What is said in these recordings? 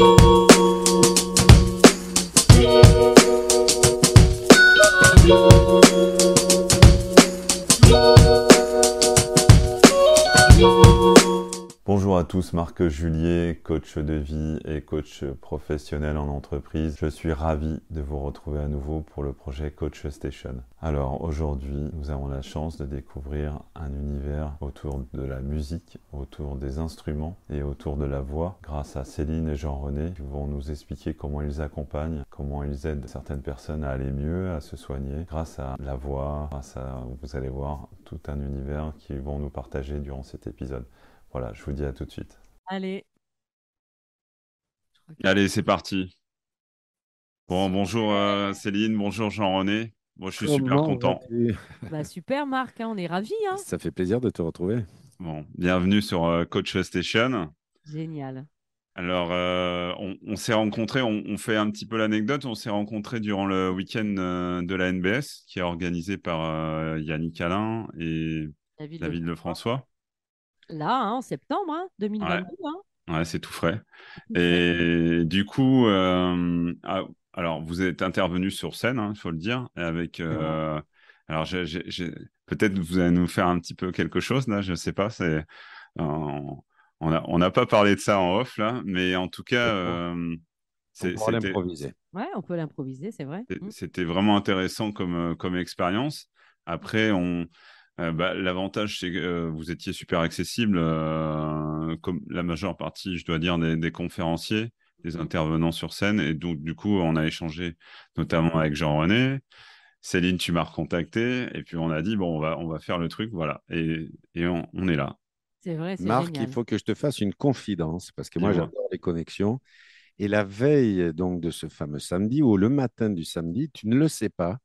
Bonjour à tous, Marc Julier, coach de vie et coach professionnel en entreprise. Je suis ravi de vous retrouver à nouveau pour le projet Coach Station. Alors aujourd'hui, nous avons la chance de découvrir un univers autour de la musique, autour des instruments et autour de la voix grâce à Céline et Jean-René qui vont nous expliquer comment ils accompagnent, comment ils aident certaines personnes à aller mieux, à se soigner grâce à la voix, grâce à, vous allez voir, tout un univers qu'ils vont nous partager durant cet épisode. Voilà, je vous dis à tout de suite. Allez. Allez, c'est parti. Bon, bonjour euh, Céline, bonjour Jean-René. Moi, je suis super content. Bah, super Marc, hein, on est ravis. Hein. Ça fait plaisir de te retrouver. Bon, bienvenue sur euh, Coach Station. Génial. Alors, euh, on, s'est rencontrés, on, fait un petit peu l'anecdote, on s'est rencontrés durant le week-end de la NBS qui est organisé par Yannick Alain et David Lefrançois là, hein, en septembre 2022. Hein, hein. Ouais, c'est tout frais. Et du coup, euh, ah, alors vous êtes intervenu sur scène, il faut le dire, avec. Euh, alors, peut-être vous allez nous faire un petit peu quelque chose là, je ne sais pas. C'est, on n'a pas parlé de ça en off là, mais en tout cas. Euh, on peut l'improviser. Ouais, on peut l'improviser, c'est vrai. Mmh. C'était vraiment intéressant comme, comme expérience. Après, on, euh, bah, l'avantage, c'est que euh, vous étiez super accessible, euh, comme la majeure partie, je dois dire, des, conférenciers, des intervenants sur scène. Et donc, du coup, on a échangé notamment avec Jean-René. Céline, tu m'as recontacté. Et puis, on a dit, bon, on va, on va faire le truc, voilà. Et, on, est là. C'est vrai, c'est Marc, il faut que je te fasse une confidence, parce que moi, j'adore les connexions. Et la veille donc de ce fameux samedi, ou le matin du samedi, tu ne le sais pas,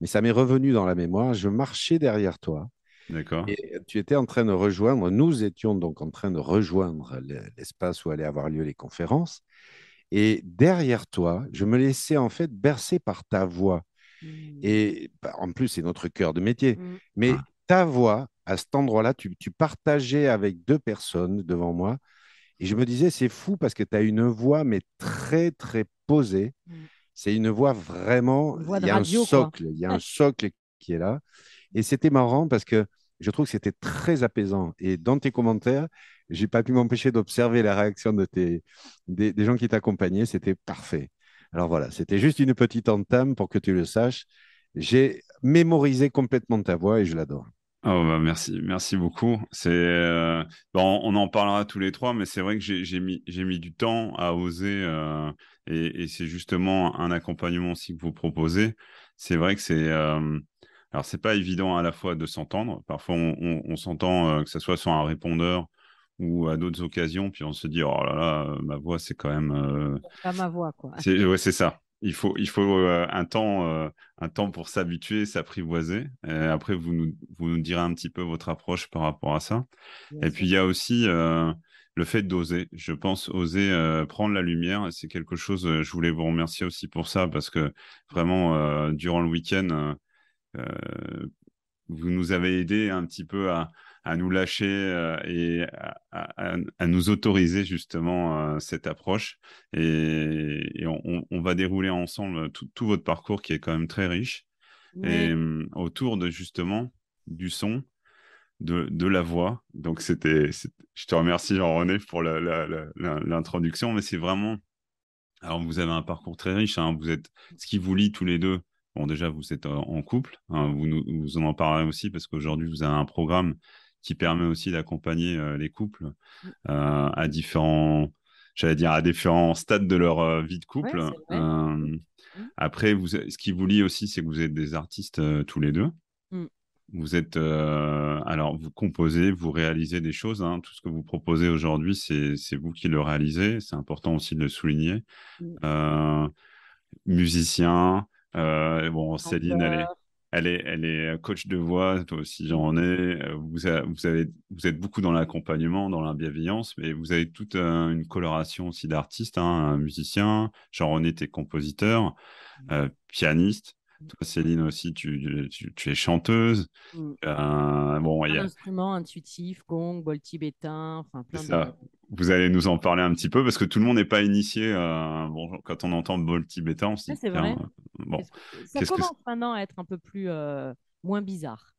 mais ça m'est revenu dans la mémoire. Je marchais derrière toi D'accord. Et tu étais en train de rejoindre, nous étions donc en train de rejoindre l'espace où allaient avoir lieu les conférences. Et derrière toi, je me laissais en fait bercer par ta voix. Mmh. Et bah, en plus, c'est notre cœur de métier. Mmh. Mais ah. ta voix, à cet endroit-là, tu, partageais avec deux personnes devant moi. Et je me disais, c'est fou parce que tu as une voix, mais très, très posée. Mmh. C'est une voix vraiment. il y a un socle, il y a un socle qui est là. Et c'était marrant parce que je trouve que c'était très apaisant. Et dans tes commentaires, j'ai pas pu m'empêcher d'observer la réaction de tes, des, gens qui t'accompagnaient. C'était parfait. Alors voilà, c'était juste une petite entame pour que tu le saches. J'ai mémorisé complètement ta voix et je l'adore. Oh bah merci, merci beaucoup. C'est euh, bon, on en parlera tous les trois, mais c'est vrai que j'ai mis, mis du temps à oser euh, et, c'est justement un accompagnement aussi que vous proposez. C'est vrai que c'est euh, alors, c'est pas évident à la fois de s'entendre. Parfois, on, s'entend euh, que ce soit sur un répondeur ou à d'autres occasions, puis on se dit, oh là là, ma voix, c'est quand même. Euh, pas ma voix, quoi. C'est, ouais, c'est ça. Il faut, il faut euh, un, temps, un temps pour s'habituer, s'apprivoiser. Et après, vous nous, vous nous direz un petit peu votre approche par rapport à ça. et puis, il y a aussi le fait d'oser. Je pense oser prendre la lumière. C'est quelque chose, je voulais vous remercier aussi pour ça, parce que vraiment, durant le week-end, euh, vous nous avez aidé un petit peu à, nous lâcher euh, et à, nous autoriser justement euh, cette approche. Et, on, va dérouler ensemble tout, votre parcours qui est quand même très riche. Et autour de justement du son, de, la voix. Donc c'était, je te remercie Jean-René pour l'introduction, mais c'est vraiment. Alors vous avez un parcours très riche. Hein. vous êtes ce qui vous lie tous les deux Bon, déjà, vous êtes en couple. Hein, vous, nous, en en parlerez aussi parce qu'aujourd'hui, vous avez un programme qui permet aussi d'accompagner euh, les couples mmh. euh, à différents, j'allais dire, à différents stades de leur euh, vie de couple. Mmh. Après, vous, ce qui vous lie aussi, c'est que vous êtes des artistes tous les deux. Mmh. Vous êtes, alors, vous composez, vous réalisez des choses. Hein. Tout ce que vous proposez aujourd'hui, c'est vous qui le réalisez. C'est important aussi de le souligner. musicien, euh, bon, Céline, elle est, elle est, elle est coach de voix, toi aussi j'en ai. Euh, vous, vous, avez, vous êtes beaucoup dans l'accompagnement, dans la bienveillance, mais vous avez toute une coloration aussi d'artistes, hein, un musicien. Jean-René, t'es compositeur, euh, pianiste. Toi, Céline aussi, tu, tu, es chanteuse. Mm. Euh, bon, il y a... instrument intuitif, gong, bol tibétain, enfin plein ça. Vous allez nous en parler un petit peu parce que tout le monde n'est pas initié. bon, quand on entend bol tibétain, on se dit. c'est vrai. bon, ça commence maintenant à être un peu plus moins bizarre.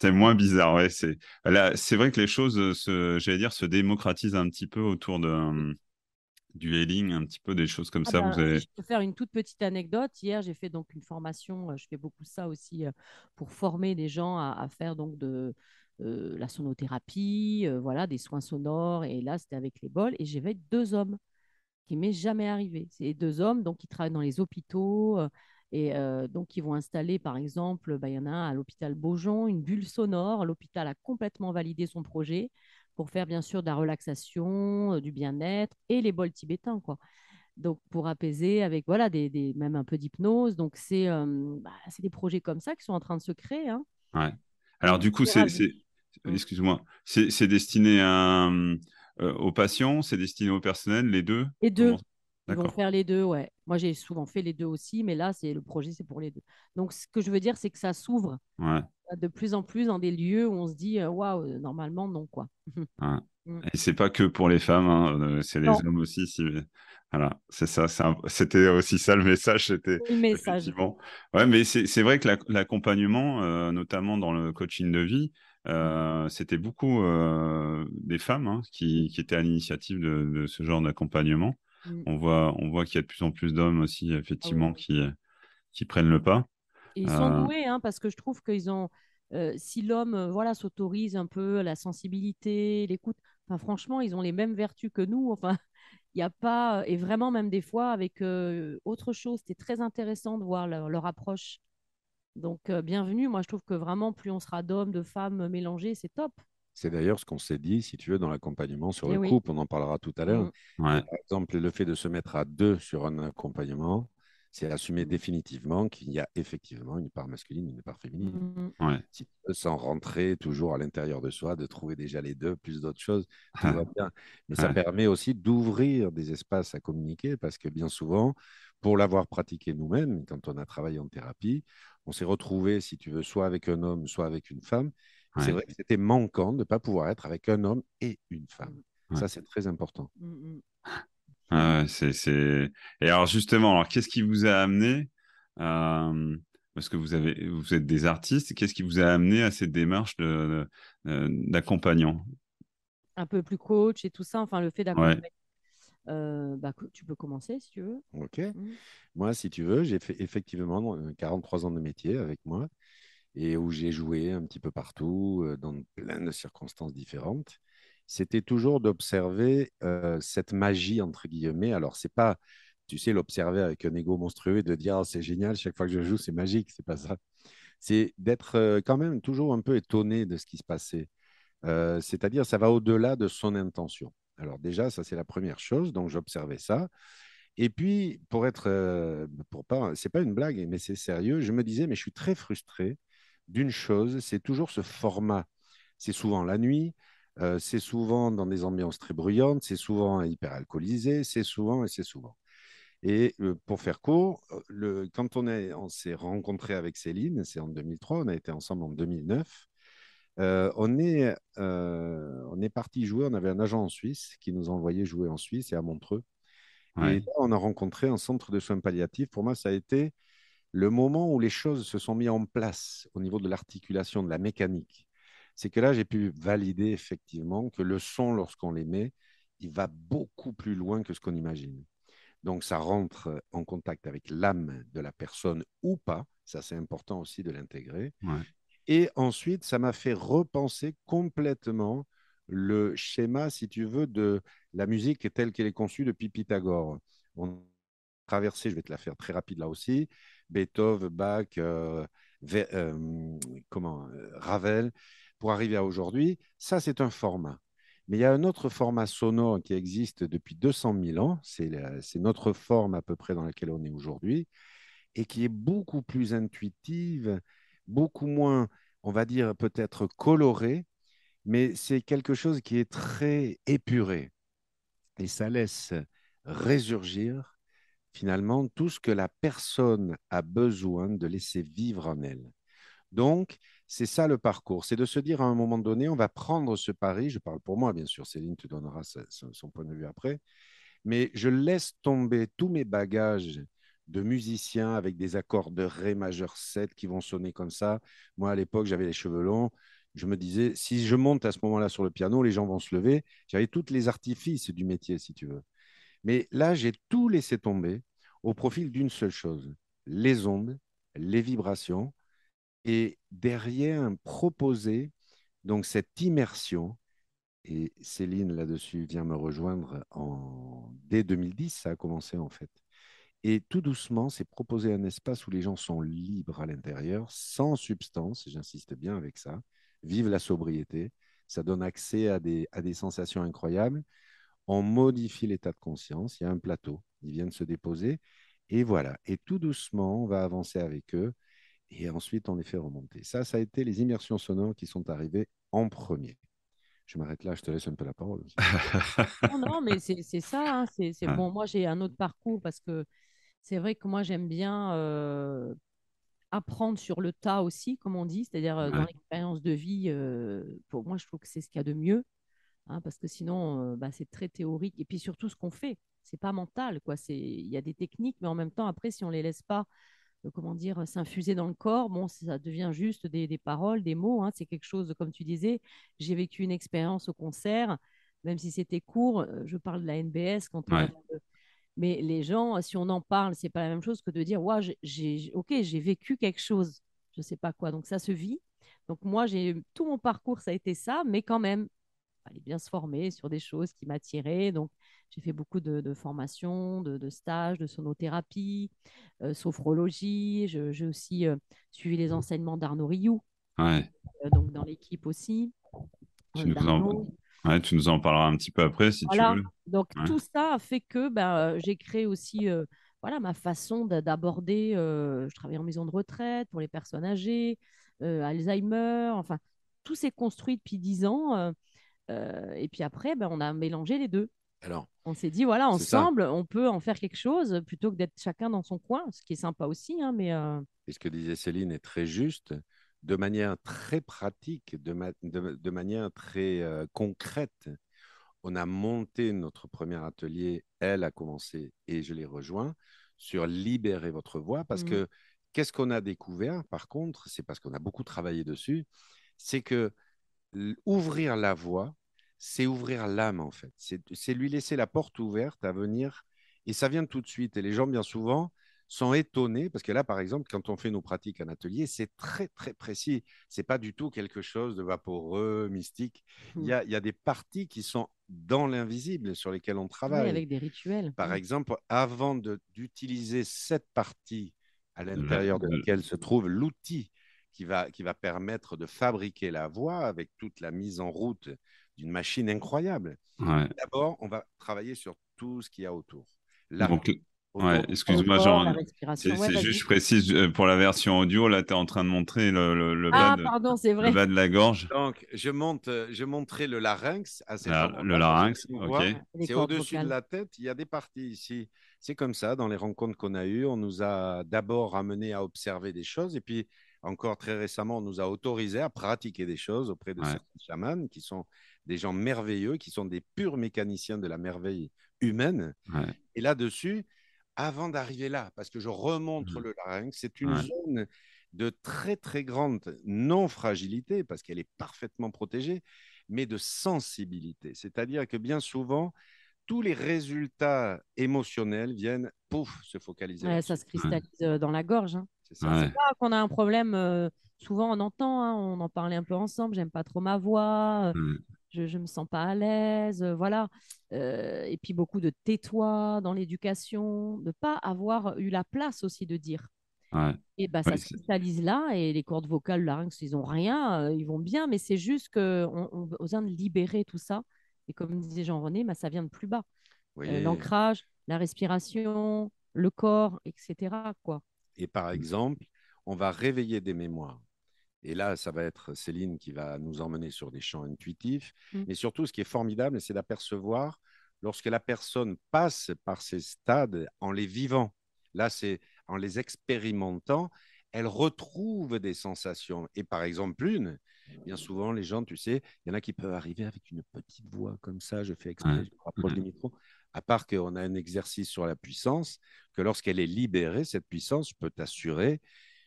C'est moins bizarre, ouais. C'est là, c'est vrai que les choses, se, j'allais dire, se démocratisent un petit peu autour de du hailing, un petit peu des choses comme ah ça. vous ben, Je peux faire une toute petite anecdote. Hier, j'ai fait donc une formation. Euh, je fais beaucoup ça aussi euh, pour former des gens à, faire donc de euh, la sonothérapie, voilà, des soins sonores. Et là, c'était avec les bols. Et j'avais deux hommes qui m'est jamais arrivé. C'est deux hommes donc qui travaillent dans les hôpitaux. Et donc, ils vont installer, par exemple, bah, il y en a un à l'hôpital Beaujon, une bulle sonore. L'hôpital a complètement validé son projet pour faire bien sûr de la relaxation, du bien-être et les bols tibétains, quoi. Donc, pour apaiser avec, voilà, des, même un peu d'hypnose. Donc, c'est bah, des projets comme ça qui sont en train de se créer. Hein. Ouais. Alors, du coup, c'est, mmh. excuse-moi, c'est destiné à, aux patients, c'est destiné au personnel, les deux? Les deux. Ils vont faire les deux, ouais. Moi, j'ai souvent fait les deux aussi, mais là, c'est le projet, c'est pour les deux. Donc, ce que je veux dire, c'est que ça s'ouvre de plus en plus dans des lieux où on se dit, euh, waouh, euh, normalement, non, quoi. Mm. Et c'est pas que pour les femmes, hein, euh, c'est les hommes aussi. Si... Voilà, c'est ça. C'était aussi ça le message. C'était le message. Ouais, mais c'est vrai que l'accompagnement, notamment dans le coaching de vie, mm. c'était beaucoup des femmes hein, qui, qui, étaient à l'initiative de, de, ce genre d'accompagnement. Mm. On voit, on voit qu'il y a de plus en plus d'hommes aussi, effectivement, ah qui, qui prennent le pas. Ils sont euh. doués, hein, parce que je trouve qu'ils ont. Euh, si l'homme euh, voilà, s'autorise un peu la sensibilité, l'écoute, enfin, franchement, ils ont les mêmes vertus que nous. Enfin, il n'y a pas. Et vraiment, même des fois, avec autre chose, c'était très intéressant de voir leur, approche. Donc, bienvenue. Moi, je trouve que vraiment, plus on sera d'hommes, de femmes mélangés, c'est top. C'est d'ailleurs ce qu'on s'est dit, si tu veux, dans l'accompagnement sur eh le couple. On en parlera tout à l'heure. Mmh. Par exemple, le fait de se mettre à deux sur un accompagnement, c'est assumer mmh. définitivement qu'il y a effectivement une part masculine et une part féminine. Mmh. Si tu veux, sans rentrer toujours à l'intérieur de soi, de trouver déjà les deux, plus d'autres choses, tout va bien. Mais ça permet aussi d'ouvrir des espaces à communiquer parce que bien souvent, pour l'avoir pratiqué nous-mêmes, quand on a travaillé en thérapie, on s'est retrouvé, si tu veux, soit avec un homme, soit avec une femme. C'est vrai que c'était manquant de ne pas pouvoir être avec un homme et une femme. Ça, c'est très important. Mmh, mmh. c'est, Et alors, justement, alors, qu'est-ce qui vous a amené euh, Parce que vous, avez, vous êtes des artistes, qu'est-ce qui vous a amené à cette démarche de, d'accompagnant? Un peu plus coach et tout ça, enfin, le fait d'accompagner. Euh, bah, tu peux commencer si tu veux. Ok. Mmh. Moi, si tu veux, j'ai fait effectivement 43 ans de métier avec moi et où j'ai joué un petit peu partout, euh, dans plein de circonstances différentes, c'était toujours d'observer cette magie, entre guillemets. Alors, c'est pas, tu sais, l'observer avec un ego monstrueux de dire oh, c'est génial, chaque fois que je joue, c'est magique, c'est pas ça. C'est d'être quand même toujours un peu étonné de ce qui se passait. C'est-à-dire, ça va au-delà de son intention. Alors, déjà, ça, c'est la première chose. Donc, j'observais ça. Et puis, pour être, pour pas, c'est pas une blague, mais c'est sérieux, je me disais, mais je suis très frustré d'une chose, c'est toujours ce format. C'est souvent la nuit, euh, c'est souvent dans des ambiances très bruyantes, c'est souvent hyper alcoolisé, c'est souvent et c'est souvent. Et euh, pour faire court, le, quand on, est, on s'est rencontré avec Céline, c'est en 2003, on a été ensemble en 2009. on est, on est parti jouer. On avait un agent en Suisse qui nous envoyait jouer en Suisse et à Montreux. Et là, on a rencontré un centre de soins palliatifs. Pour moi, ça a été le moment où les choses se sont mises en place au niveau de l'articulation, de la mécanique, c'est que là, j'ai pu valider effectivement que le son, lorsqu'on l'émet, il va beaucoup plus loin que ce qu'on imagine. Donc, ça rentre en contact avec l'âme de la personne ou pas. Ça, c'est important aussi de l'intégrer. Et ensuite, ça m'a fait repenser complètement le schéma, si tu veux, de la musique telle qu'elle est conçue depuis Pythagore. On traversé, je vais te la faire très rapide là aussi, Beethoven, Bach, euh, euh, comment, euh, Ravel, pour arriver à aujourd'hui. Ça, c'est un format. Mais il y a un autre format sonore qui existe depuis 200 000 ans, c'est notre forme à peu près dans laquelle on est aujourd'hui, et qui est beaucoup plus intuitive, beaucoup moins, on va dire, peut-être colorée, mais c'est quelque chose qui est très épuré. Et ça laisse résurgir finalement tout ce que la personne a besoin de laisser vivre en elle. Donc, c'est ça le parcours, c'est de se dire à un moment donné, on va prendre ce pari, je parle pour moi bien sûr, Céline te donnera son point de vue après, mais je laisse tomber tous mes bagages de musicien avec des accords de Ré majeur 7 qui vont sonner comme ça. Moi, à l'époque, j'avais les cheveux longs. Je me disais, si je monte à ce moment-là sur le piano, les gens vont se lever. J'avais tous les artifices du métier, si tu veux. Mais là, j'ai tout laissé tomber au profil d'une seule chose, les ondes, les vibrations, et derrière proposer donc cette immersion. Et Céline, là-dessus, vient me rejoindre en... dès 2010, ça a commencé en fait. Et tout doucement, c'est proposer un espace où les gens sont libres à l'intérieur, sans substance, j'insiste bien avec ça, vive la sobriété, ça donne accès à des, à des sensations incroyables. On modifie l'état de conscience, il y a un plateau, ils viennent se déposer, et voilà. Et tout doucement, on va avancer avec eux, et ensuite on les fait remonter. Ça, ça a été les immersions sonores qui sont arrivées en premier. Je m'arrête là, je te laisse un peu la parole. non, non, mais c'est ça. Hein, c'est bon. Moi, j'ai un autre parcours parce que c'est vrai que moi, j'aime bien euh, apprendre sur le tas aussi, comme on dit, c'est-à-dire euh, dans l'expérience de vie. Euh, pour moi, je trouve que c'est ce qu'il y a de mieux, hein, parce que sinon, bah, c'est très théorique. Et puis surtout, ce qu'on fait, c'est pas mental, quoi. Il y a des techniques, mais en même temps, après, si on les laisse pas, comment dire, s'infuser dans le corps, bon, ça devient juste des, paroles, des mots. Hein. c'est quelque chose, comme tu disais, j'ai vécu une expérience au concert, même si c'était court. Je parle de la NBS quand on mais les gens, si on en parle, c'est pas la même chose que de dire, ouais, j'ai, ok, j'ai vécu quelque chose, je sais pas quoi. Donc ça se vit. Donc moi, j'ai tout mon parcours, ça a été ça, mais quand même, il fallait bien se former sur des choses qui m'attiraient. Donc j'ai fait beaucoup de, formations, de, stages, de sonothérapie, euh, sophrologie. J'ai aussi euh, suivi les enseignements d'Arnaud Rioux, euh, donc dans l'équipe aussi. Tu nous, en, Ouais, tu nous en parleras un petit peu après si tu veux. Donc tout ça a fait que ben, j'ai créé aussi voilà, ma façon d'aborder. Euh, je travaille en maison de retraite pour les personnes âgées, euh, Alzheimer, enfin, tout s'est construit depuis dix ans. et puis après, ben, on a mélangé les deux. Alors, on s'est dit, voilà, ensemble, on peut en faire quelque chose plutôt que d'être chacun dans son coin, ce qui est sympa aussi. Hein, mais, Et ce que disait Céline est très juste de manière très pratique, de, manière très euh, concrète. On a monté notre premier atelier, elle a commencé et je l'ai rejoint, sur libérer votre voix, parce mmh. que qu'est-ce qu'on a découvert, par contre, c'est parce qu'on a beaucoup travaillé dessus, c'est que ouvrir la voix, c'est ouvrir l'âme, en fait. C'est lui laisser la porte ouverte à venir, et ça vient tout de suite. Et les gens, bien souvent, sont étonnés parce que là, par exemple, quand on fait nos pratiques en atelier, c'est très, très précis. C'est pas du tout quelque chose de vaporeux, mystique. Il, y mmh. a, il y a des parties qui sont dans l'invisible sur lesquelles on travaille. avec des rituels. Par exemple, avant d'utiliser cette partie à l'intérieur de laquelle se trouve l'outil qui va, qui va permettre de fabriquer la voix avec toute la mise en route d'une machine incroyable. D'abord, on va travailler sur tout ce qu'il y a autour. Là, Ouais, excuse-moi, Jean. C'est juste, je précise, euh, pour la version audio, là, tu es en train de montrer le, le, le ah, bas, de, le bas de la gorge. Donc, je, monte, euh, je montrais le larynx à cette ah, Le larynx, ok. C'est au-dessus de la tête. Il y a des parties ici. C'est comme ça, dans les rencontres qu'on a eues, on nous a d'abord amené à observer des choses et puis encore très récemment, on nous a autorisé à pratiquer des choses auprès de certains chamans qui sont des gens merveilleux, qui sont des purs mécaniciens de la merveille humaine. Et là-dessus, avant d'arriver là, parce que je remonte mmh. le larynx, c'est une zone de très très grande non-fragilité, parce qu'elle est parfaitement protégée, mais de sensibilité. C'est-à-dire que bien souvent, tous les résultats émotionnels viennent, pouf, se focaliser. ça se cristallise euh, dans la gorge. Hein. C'est pas qu'on a un problème. Euh, souvent, on entend, hein, on en parlait un peu ensemble. J'aime pas trop ma voix. Euh, mmh je ne me sens pas à l'aise, euh, voilà. Euh, et puis beaucoup de tais-toi dans l'éducation, de pas avoir eu la place aussi de dire. Et bah, ça se cristallise là, et les cordes vocales, le larynx, ils ont rien, euh, ils vont bien, mais c'est juste qu'on on, a besoin de libérer tout ça. Et comme disait Jean-René, bah, ça vient de plus bas. L'ancrage, la respiration, le corps, etc. Quoi. Et par exemple, on va réveiller des mémoires. Et là, ça va être Céline qui va nous emmener sur des champs intuitifs. Mmh. Mais surtout, ce qui est formidable, c'est d'apercevoir lorsque la personne passe par ces stades en les vivant. Là, c'est en les expérimentant, elle retrouve des sensations. Et par exemple, une, bien souvent, les gens, tu sais, il y en a qui peuvent arriver avec une petite voix comme ça, je fais exprès, je rapproche du micro. À part qu'on a un exercice sur la puissance, que lorsqu'elle est libérée, cette puissance, je peux t'assurer.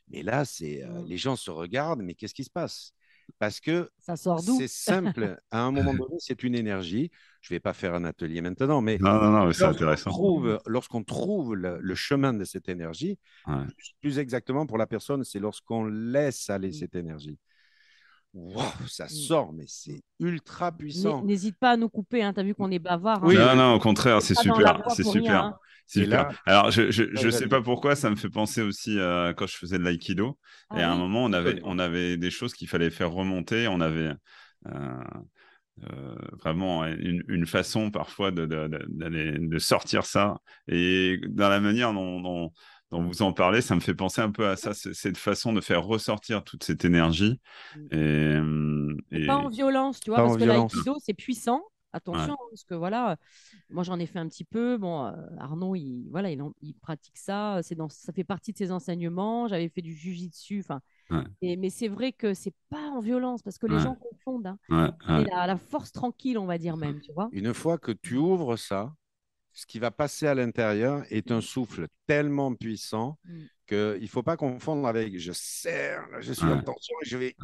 Mais là, c'est euh, les gens se regardent, mais qu'est-ce qui se passe? Parce que c'est simple. À un moment donné, c'est une énergie. Je ne vais pas faire un atelier maintenant, mais, c'est intéressant. lorsqu'on trouve le, chemin de cette énergie, plus, exactement pour la personne, c'est lorsqu'on laisse aller mmh. cette énergie. Wow, ça mmh. sort, mais c'est ultra puissant. N'hésite pas à nous couper, hein. tu as vu qu'on est bavard. Hein. Oui, non, non, au contraire, c'est super. C'est super. Hein. Super. Alors, je ne sais pas pourquoi, ça me fait penser aussi à quand je faisais de l'aïkido. et à un ah moment, on avait, on avait des choses qu'il fallait faire remonter. On avait euh, euh, vraiment une, une, façon parfois de, de, de, sortir ça. Et dans la manière dont, dont, vous en parlez, ça me fait penser un peu à ça, cette façon de faire ressortir toute cette énergie. Mmh. Et, Pas en violence, tu vois, parce que l'aïkido, c'est puissant. Attention, parce que voilà, moi j'en ai fait un petit peu. Bon, euh, Arnaud, il, voilà, il, pratique ça. C'est dans, ça fait partie de ses enseignements. J'avais fait du jujitsu. Enfin, mais c'est vrai que c'est pas en violence parce que les gens confondent. Hein. la, la, force tranquille, on va dire même, tu vois. Une fois que tu ouvres ça, ce qui va passer à l'intérieur est un souffle tellement puissant mm. qu'il ne faut pas confondre avec je serre, je suis en tension et je vais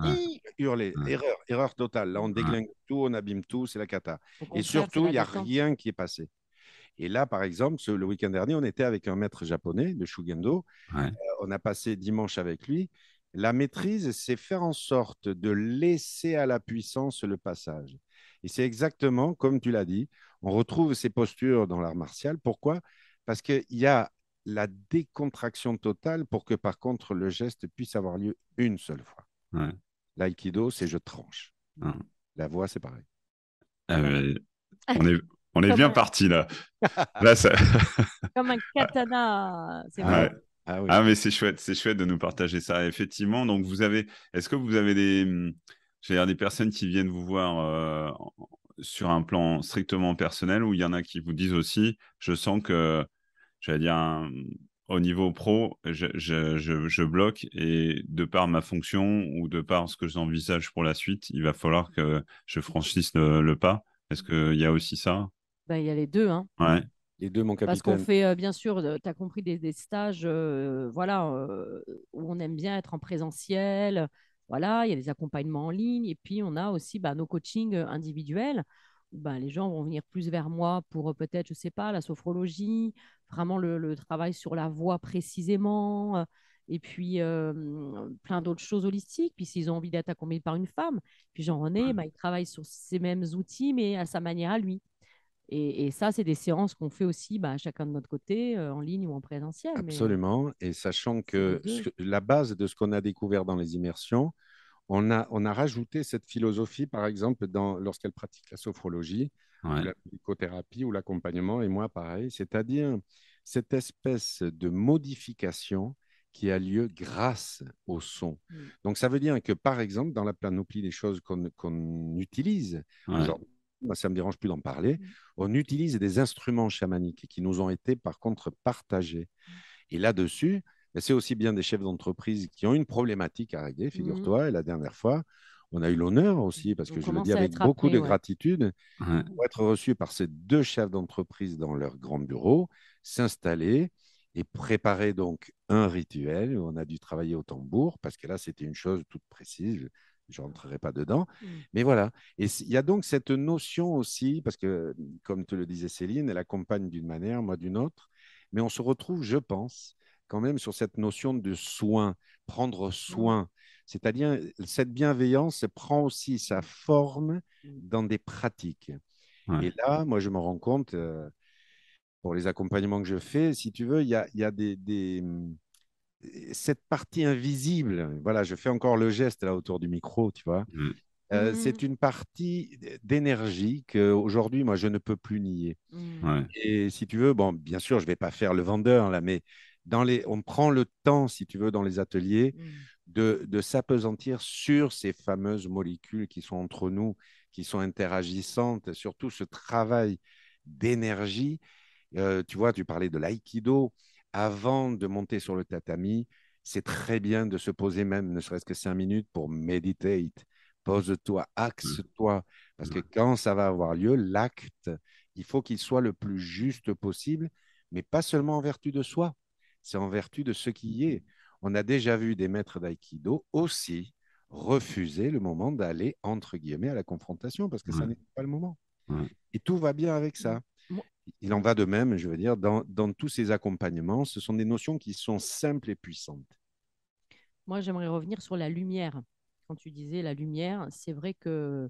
hurler. Erreur, erreur totale. Là, on déglingue tout, on abîme tout, c'est la cata. Et surtout, il n'y a rien qui est passé. Et là, par exemple, le week-end dernier, on était avec un maître japonais de Shugendo. Euh, on a passé dimanche avec lui. La maîtrise, c'est faire en sorte de laisser à la puissance le passage. Et c'est exactement comme tu l'as dit, on retrouve ces postures dans l'art martial. Pourquoi? Parce qu'il y a la décontraction totale pour que par contre le geste puisse avoir lieu une seule fois. L'aïkido, c'est je tranche. La voix, c'est pareil. Ah, on est, on est bien parti là. là Comme un katana. C'est vrai. Ah, ah, mais c'est chouette, c'est chouette de nous partager ça. Effectivement, donc vous avez, est-ce que vous avez des, dire des personnes qui viennent vous voir euh, sur un plan strictement personnel ou il y en a qui vous disent aussi, je sens que, j'allais dire, au niveau pro, je, je, je, bloque et de par ma fonction ou de par ce que j'envisage pour la suite, il va falloir que je franchisse le, pas. Est-ce qu'il y a aussi ça? Ben, Il y a les deux. Hein. Ouais. Les deux, mon capitaine. Parce qu'on fait, euh, bien sûr, tu as compris, des, des stages euh, voilà, où on aime bien être en présentiel, voilà, il y a des accompagnements en ligne et puis on a aussi bah, nos coachings euh, individuels. Où, bah, les gens vont venir plus vers moi pour euh, peut-être, je ne sais pas, la sophrologie, vraiment le, travail sur la voix précisément, euh, et puis plein d'autres choses holistiques. Puis s'ils ont envie d'être accompagnés par une femme, puis Jean-René, bah, il travaille sur ces mêmes outils, mais à sa manière à lui. Et, ça, c'est des séances qu'on fait aussi bah, chacun de notre côté, euh, en ligne ou en présentiel. Absolument. Et sachant que la base de ce qu'on a découvert dans les immersions, on a, on a rajouté cette philosophie, par exemple, lorsqu'elle pratique la sophrologie, la psychothérapie ou l'accompagnement, et moi pareil, c'est-à-dire cette espèce de modification qui a lieu grâce au son. Mmh. Donc ça veut dire que, par exemple, dans la planoplie des choses qu'on utilise aujourd'hui, moi, ça ne me dérange plus d'en parler. Mmh. On utilise des instruments chamaniques qui nous ont été, par contre, partagés. Mmh. Et là-dessus, ben, c'est aussi bien des chefs d'entreprise qui ont une problématique à régler, mmh. figure-toi. Et la dernière fois, on a eu l'honneur aussi, parce que je le dis avec beaucoup de gratitude, pour être reçu par ces deux chefs d'entreprise dans leur grand bureau, s'installer et préparer donc un rituel où on a dû travailler au tambour, parce que là, c'était une chose toute précise je rentrerai pas dedans. Mm. Mais voilà. Et il y a donc cette notion aussi, parce que, comme te le disait Céline, elle accompagne d'une manière, moi d'une autre. Mais on se retrouve, je pense, quand même sur cette notion de soin, prendre soin. C'est-à-dire, cette bienveillance prend aussi sa forme mm. dans des pratiques. Et là, moi, je me rends compte, euh, pour les accompagnements que je fais, si tu veux, il y a, y a des, des cette partie invisible, voilà, je fais encore le geste là autour du micro, tu vois. Mm. Euh, mm. C'est une partie d'énergie qu'aujourd'hui, moi, je ne peux plus nier. Mm. Et si tu veux, bon, bien sûr, je ne vais pas faire le vendeur là, mais dans les, on prend le temps, si tu veux, dans les ateliers, de, de s'apesantir sur ces fameuses molécules qui sont entre nous, qui sont interagissantes, surtout ce travail d'énergie. Euh, tu vois, tu parlais de l'aïkido. Avant de monter sur le tatami, c'est très bien de se poser même, ne serait-ce que cinq minutes pour méditer. Pose-toi, axe-toi. Parce que quand ça va avoir lieu, l'acte, il faut qu'il soit le plus juste possible, mais pas seulement en vertu de soi, c'est en vertu de ce qui est. On a déjà vu des maîtres d'aïkido aussi refuser le moment d'aller, entre guillemets, à la confrontation, parce que ça n'est pas le moment. Et tout va bien avec ça. Il en va de même, je veux dire, dans, dans tous ces accompagnements, ce sont des notions qui sont simples et puissantes. Moi, j'aimerais revenir sur la lumière. Quand tu disais la lumière, c'est vrai que,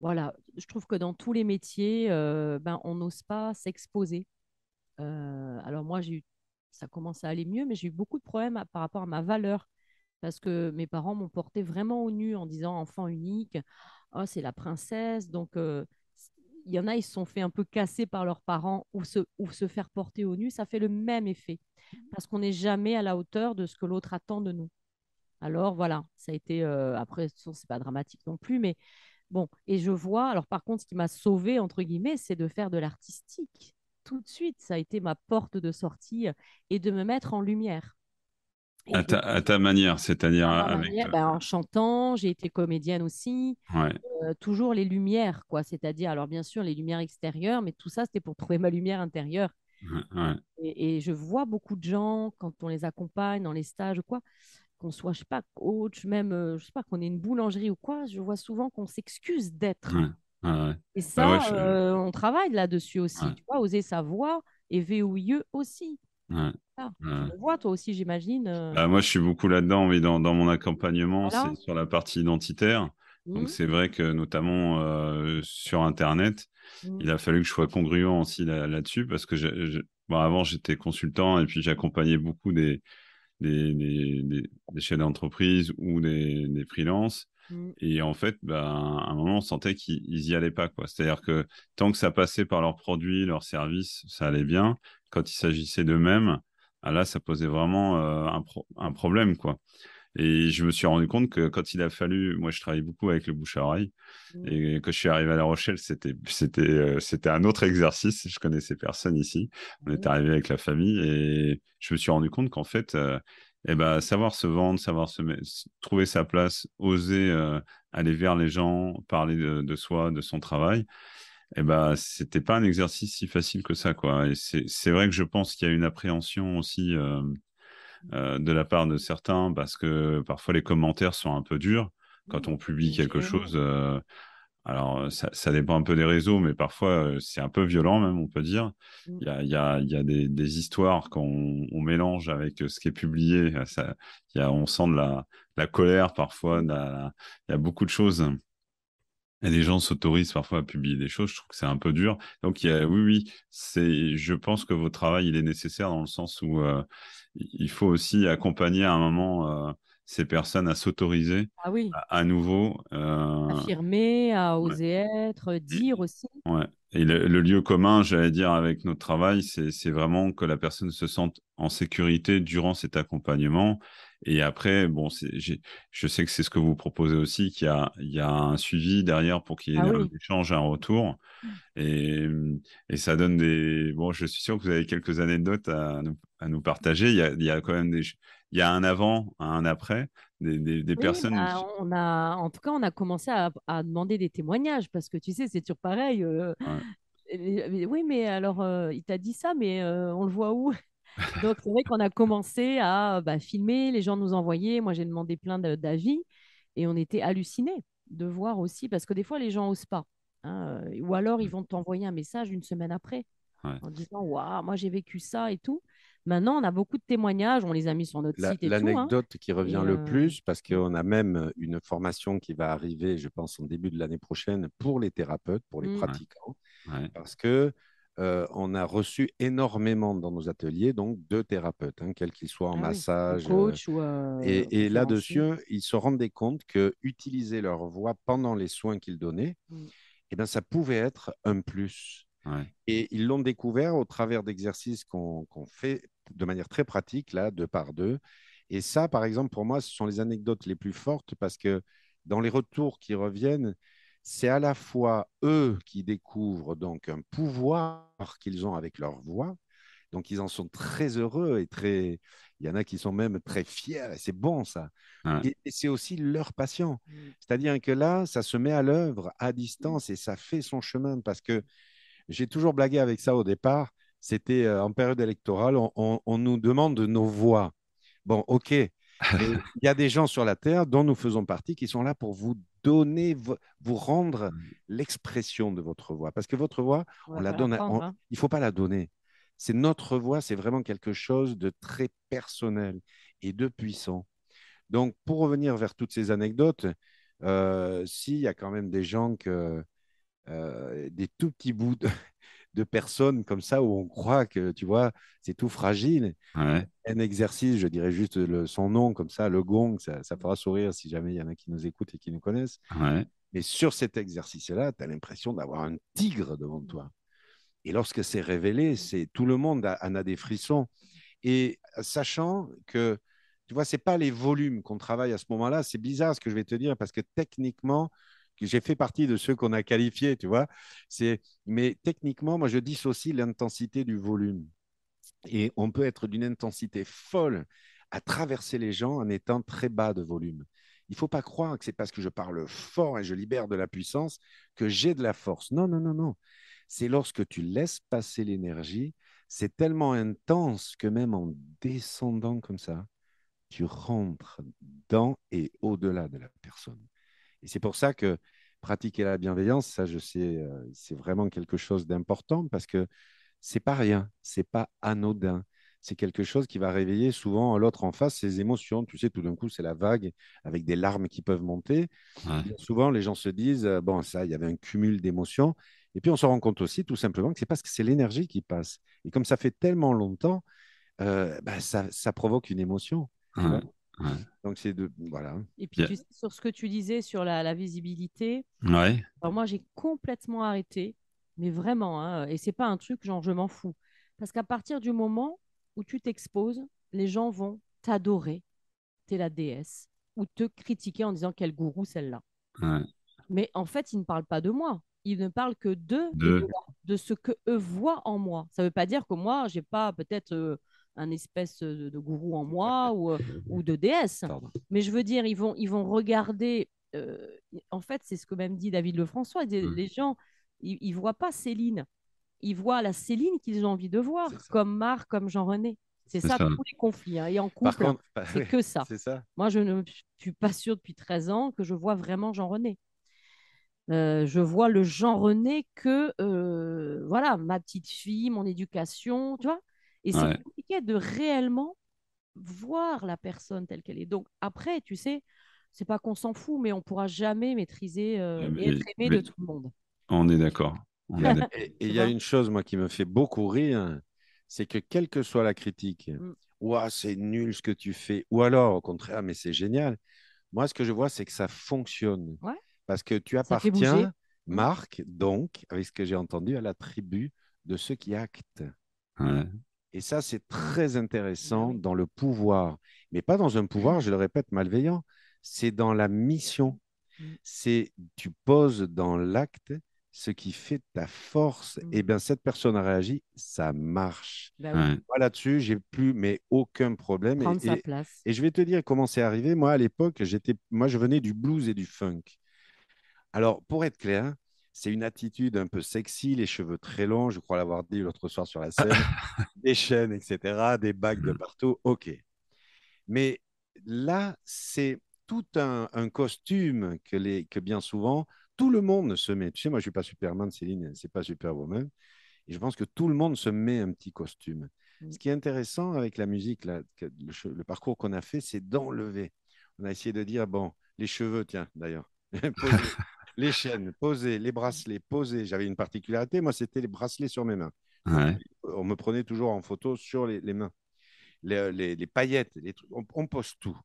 voilà, je trouve que dans tous les métiers, euh, ben, on n'ose pas s'exposer. Euh, alors moi, j'ai eu, ça commence à aller mieux, mais j'ai eu beaucoup de problèmes par rapport à ma valeur parce que mes parents m'ont porté vraiment au nu en disant enfant unique, oh, c'est la princesse. Donc, euh, il y en a, ils se sont fait un peu casser par leurs parents ou se, ou se faire porter au nu. Ça fait le même effet parce qu'on n'est jamais à la hauteur de ce que l'autre attend de nous. Alors voilà, ça a été, euh, après, c'est pas dramatique non plus, mais bon, et je vois, alors par contre, ce qui m'a sauvé, entre guillemets, c'est de faire de l'artistique. Tout de suite, ça a été ma porte de sortie et de me mettre en lumière. À ta, manière, c'est-à-dire avec... Ben, en chantant, j'ai été comédienne aussi. Euh, toujours les lumières, quoi. C'est-à-dire, alors bien sûr, les lumières extérieures, mais tout ça, c'était pour trouver ma lumière intérieure. Et, je vois beaucoup de gens, quand on les accompagne dans les stages ou quoi, qu'on soit, je sais pas, coach, même, euh, je sais pas, qu'on ait une boulangerie ou quoi, je vois souvent qu'on s'excuse d'être. Et bah ça, euh, on travaille là-dessus aussi. Tu vois, oser sa voix et VOIE aussi. Ah, tu le vois, toi aussi, j'imagine. Euh. Bah, moi, je suis beaucoup là-dedans, mais dans, dans, mon accompagnement, c'est sur la partie identitaire. Donc, mmh. c'est vrai que notamment euh, sur Internet, mmh. il a fallu que je sois congruent aussi là-dessus parce que bon, avant, j'étais consultant et puis j'accompagnais beaucoup des, des, des, des, chefs d'entreprise ou des, des freelances. Mmh. Et en fait, ben, à un moment, on sentait qu'ils n'y allaient pas. C'est-à-dire que tant que ça passait par leurs produits, leurs services, ça allait bien. Quand il s'agissait d'eux-mêmes, ah là, ça posait vraiment euh, un, un, problème, quoi. Et je me suis rendu compte que quand il a fallu, moi je travaille beaucoup avec le bouche à oreille, mmh. et quand je suis arrivé à La Rochelle, c'était c'était euh, c'était un autre exercice. Je connaissais personne ici. On est mmh. arrivé avec la famille et je me suis rendu compte qu'en fait, euh, eh ben, savoir se vendre, savoir se trouver sa place, oser aller vers les gens, parler de, de, soi, de son travail, eh ben, c'était pas un exercice si facile que ça, quoi. Et c'est vrai que je pense qu'il y a une appréhension aussi euh, euh, de la part de certains, parce que parfois les commentaires sont un peu durs quand on publie quelque chose. Euh, alors, ça, ça, dépend un peu des réseaux, mais parfois c'est un peu violent, même, on peut dire. Mmh. Il y a, y a, y a des, des, histoires qu'on on mélange avec ce qui est publié. Ça, y a, on sent de la, la colère parfois. Il y a beaucoup de choses et les gens s'autorisent parfois à publier des choses. Je trouve que c'est un peu dur. Donc, il y a, oui, oui, c'est, je pense que votre travail, il est nécessaire dans le sens où euh, il faut aussi accompagner à un moment euh, ces personnes à s'autoriser ah oui. à, nouveau. Euh, Affirmer, à oser être, dire aussi. Ouais. Et le, le lieu commun, j'allais dire, avec notre travail, c'est vraiment que la personne se sente en sécurité durant cet accompagnement et après, bon, je sais que c'est ce que vous proposez aussi, qu'il y a, il y a un suivi derrière pour qu'il y ait ah un échange, un retour. Mmh. Et, et, ça donne des. Bon, je suis sûr que vous avez quelques anecdotes à nous, à nous partager. Il y, a, il y a quand même des. Il y a un avant, un après, des, des, des personnes. Bah, on a, en tout cas, on a commencé à, à, demander des témoignages parce que tu sais, c'est toujours pareil. Euh, oui, mais alors, euh, il t'a dit ça, mais euh, on le voit où? Donc, c'est vrai qu'on a commencé à bah, filmer, les gens nous envoyaient. Moi, j'ai demandé plein d'avis et on était hallucinés de voir aussi, parce que des fois, les gens n'osent pas. Hein, euh, ou alors, ils vont t'envoyer un message une semaine après en disant Waouh, moi, j'ai vécu ça et tout. Maintenant, on a beaucoup de témoignages, on les a mis sur notre site. Hein. L'anecdote qui revient le euh, plus, parce qu'on a même une formation qui va arriver, je pense, en début de l'année prochaine pour les thérapeutes, pour les mmh. pratiquants. Parce que euh, on a reçu énormément dans nos ateliers, donc deux thérapeutes, hein, quels qu'ils soient en ah massage. Euh, euh, et, là-dessus, ils se rendaient compte que utiliser leur voix pendant les soins qu'ils donnaient, mm. eh ben, ça pouvait être un plus. Et ils l'ont découvert au travers d'exercices qu'on fait de manière très pratique, là, deux par deux. Et ça, par exemple, pour moi, ce sont les anecdotes les plus fortes parce que dans les retours qui reviennent, c'est à la fois eux qui découvrent donc un pouvoir qu'ils ont avec leur voix. Donc, ils en sont très heureux et très. Il y en a qui sont même très fiers. Et c'est bon, ça. Et, c'est aussi leur passion. Mm. C'est-à-dire que là, ça se met à l'œuvre à distance et ça fait son chemin parce que j'ai toujours blagué avec ça au départ. C'était euh, en période électorale, on, on, nous demande nos voix. Bon, OK. Il y a des gens sur la Terre dont nous faisons partie qui sont là pour vous donner, vous rendre mm. l'expression de votre voix. Parce que votre voix, on, la donne, hein. il ne faut pas la donner. C'est notre voix, c'est vraiment quelque chose de très personnel et de puissant. Donc, pour revenir vers toutes ces anecdotes, euh, s'il y a quand même des gens que, euh, des tout petits bouts de, personnes comme ça où on croit que, tu vois, c'est tout fragile. Un exercice, je dirais juste le, son nom comme ça, le gong, ça, ça, fera sourire si jamais il y en a qui nous écoutent et qui nous connaissent. Mais sur cet exercice-là, tu as l'impression d'avoir un tigre devant toi. Et lorsque c'est révélé, c'est tout le monde en a des frissons. Et sachant que, tu vois, c'est pas les volumes qu'on travaille à ce moment-là. C'est bizarre ce que je vais te dire parce que techniquement, j'ai fait partie de ceux qu'on a qualifiés, tu vois. C'est, mais techniquement, moi, je dissocie l'intensité du volume. Et on peut être d'une intensité folle à traverser les gens en étant très bas de volume. Il ne faut pas croire que c'est parce que je parle fort et je libère de la puissance que j'ai de la force. Non, non, non, non. C'est lorsque tu laisses passer l'énergie, c'est tellement intense que même en descendant comme ça, tu rentres dans et au-delà de la personne. Et c'est pour ça que pratiquer la bienveillance, ça, je sais, euh, c'est vraiment quelque chose d'important parce que c'est pas rien, c'est pas anodin. C'est quelque chose qui va réveiller souvent l'autre en face ses émotions. Tu sais, tout d'un coup, c'est la vague avec des larmes qui peuvent monter. Souvent, les gens se disent euh, bon, ça, il y avait un cumul d'émotions. Et puis, on se rend compte aussi, tout simplement, que c'est parce que c'est l'énergie qui passe. Et comme ça fait tellement longtemps, euh, bah, ça, ça, provoque une émotion. Donc, c'est de. Voilà. Et puis, sur ce que tu disais sur la, visibilité, ouais. alors moi, j'ai complètement arrêté, mais vraiment, hein, et c'est pas un truc genre je m'en fous. Parce qu'à partir du moment où tu t'exposes, les gens vont t'adorer, tu es la déesse, ou te critiquer en disant quel gourou celle-là. Mais en fait, ils ne parlent pas de moi. Ils ne parlent que d'eux, de... de, ce que eux voient en moi. Ça ne veut pas dire que moi, j'ai pas peut-être euh, un espèce de, gourou en moi ou, euh, ou de déesse. Mais je veux dire, ils vont, ils vont regarder. Euh, en fait, c'est ce que même dit David Lefrançois. Mmh. Les gens, ils ne voient pas Céline. Ils voient la Céline qu'ils ont envie de voir, comme Marc, comme Jean-René. C'est ça, tous les conflits. Hein. Et en couple, bah c'est que ça. ça. Moi, je ne suis pas sûre depuis 13 ans que je vois vraiment Jean-René. Euh, je vois le Jean-René que, voilà, ma petite fille, mon éducation, tu vois. Et c'est compliqué de réellement voir la personne telle qu'elle est. Donc après, tu sais, c'est pas qu'on s'en fout, mais on pourra jamais maîtriser euh, et être aimé de tout le monde. On est d'accord. et il y a une chose, moi, qui me fait beaucoup rire, c'est que quelle que soit la critique, mmh. c'est nul ce que tu fais, ou alors au contraire, mais c'est génial. Moi, ce que je vois, c'est que ça fonctionne. Parce que tu appartiens. Marc, donc, avec ce que j'ai entendu, à la tribu de ceux qui actent. Ouais. Et ça, c'est très intéressant dans le pouvoir, mais pas dans un pouvoir, je le répète, malveillant. C'est dans la mission. Mmh. C'est tu poses dans l'acte ce qui fait ta force. Mmh. Et bien, cette personne a réagi, ça marche. Bah là-dessus, j'ai plus mais aucun problème. et, sa place. et je vais te dire comment c'est arrivé. Moi, à l'époque, j'étais, moi, je venais du blues et du funk. Alors, pour être clair, c'est une attitude un peu sexy, les cheveux très longs, je crois l'avoir dit l'autre soir sur la scène, des chaînes, etc., des bagues de mm. partout. OK. Mais là, c'est tout un, costume que, les, que bien souvent, tout le monde se met. Tu sais, moi, je ne suis pas Superman, Céline, c'est pas Superwoman. Et je pense que tout le monde se met un petit costume. Mm. Ce qui est intéressant avec la musique, là, le, parcours qu'on a fait, c'est d'enlever. On a essayé de dire, bon, les cheveux, tiens, d'ailleurs, les chaînes posées, les bracelets posés. J'avais une particularité, moi, c'était les bracelets sur mes mains. On me prenait toujours en photo sur les, mains. Les, paillettes, les trucs, on, pose tout.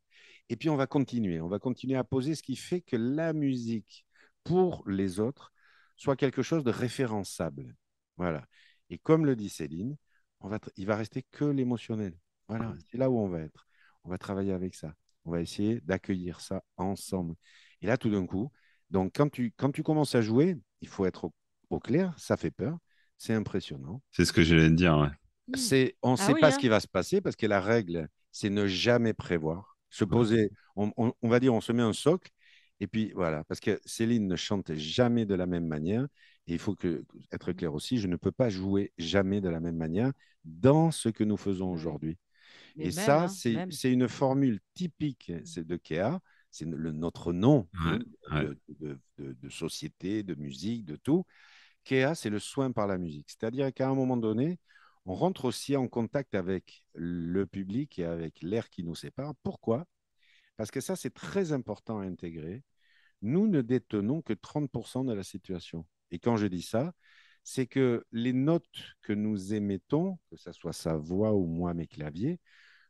Et puis, on va continuer. On va continuer à poser ce qui fait que la musique, pour les autres, soit quelque chose de référençable. Voilà. Et comme le dit Céline, on va il va rester que l'émotionnel. Voilà, c'est là où on va être. On va travailler avec ça. On va essayer d'accueillir ça ensemble. Et là, tout d'un coup, Donc, quand tu, quand tu commences à jouer, il faut être au, clair, ça fait peur, c'est impressionnant. C'est ce que j'allais te dire, ouais. C'est, on ne ah sait pas ce hein. qui va se passer parce que la règle, c'est ne jamais prévoir. Se poser, on, on, va dire, on se met un socle et puis voilà, parce que Céline ne chante jamais de la même manière. Et il faut que, être clair aussi, je ne peux pas jouer jamais de la même manière dans ce que nous faisons aujourd'hui. Et ça, hein, c'est une formule typique de Kea. C'est notre nom De, société, de musique, de tout. Kea, c'est le soin par la musique. C'est-à-dire qu'à un moment donné, on rentre aussi en contact avec le public et avec l'air qui nous sépare. Pourquoi? Parce que ça, c'est très important à intégrer. Nous ne détenons que 30% de la situation. Et quand je dis ça, c'est que les notes que nous émettons, que ce soit sa voix ou moi, mes claviers,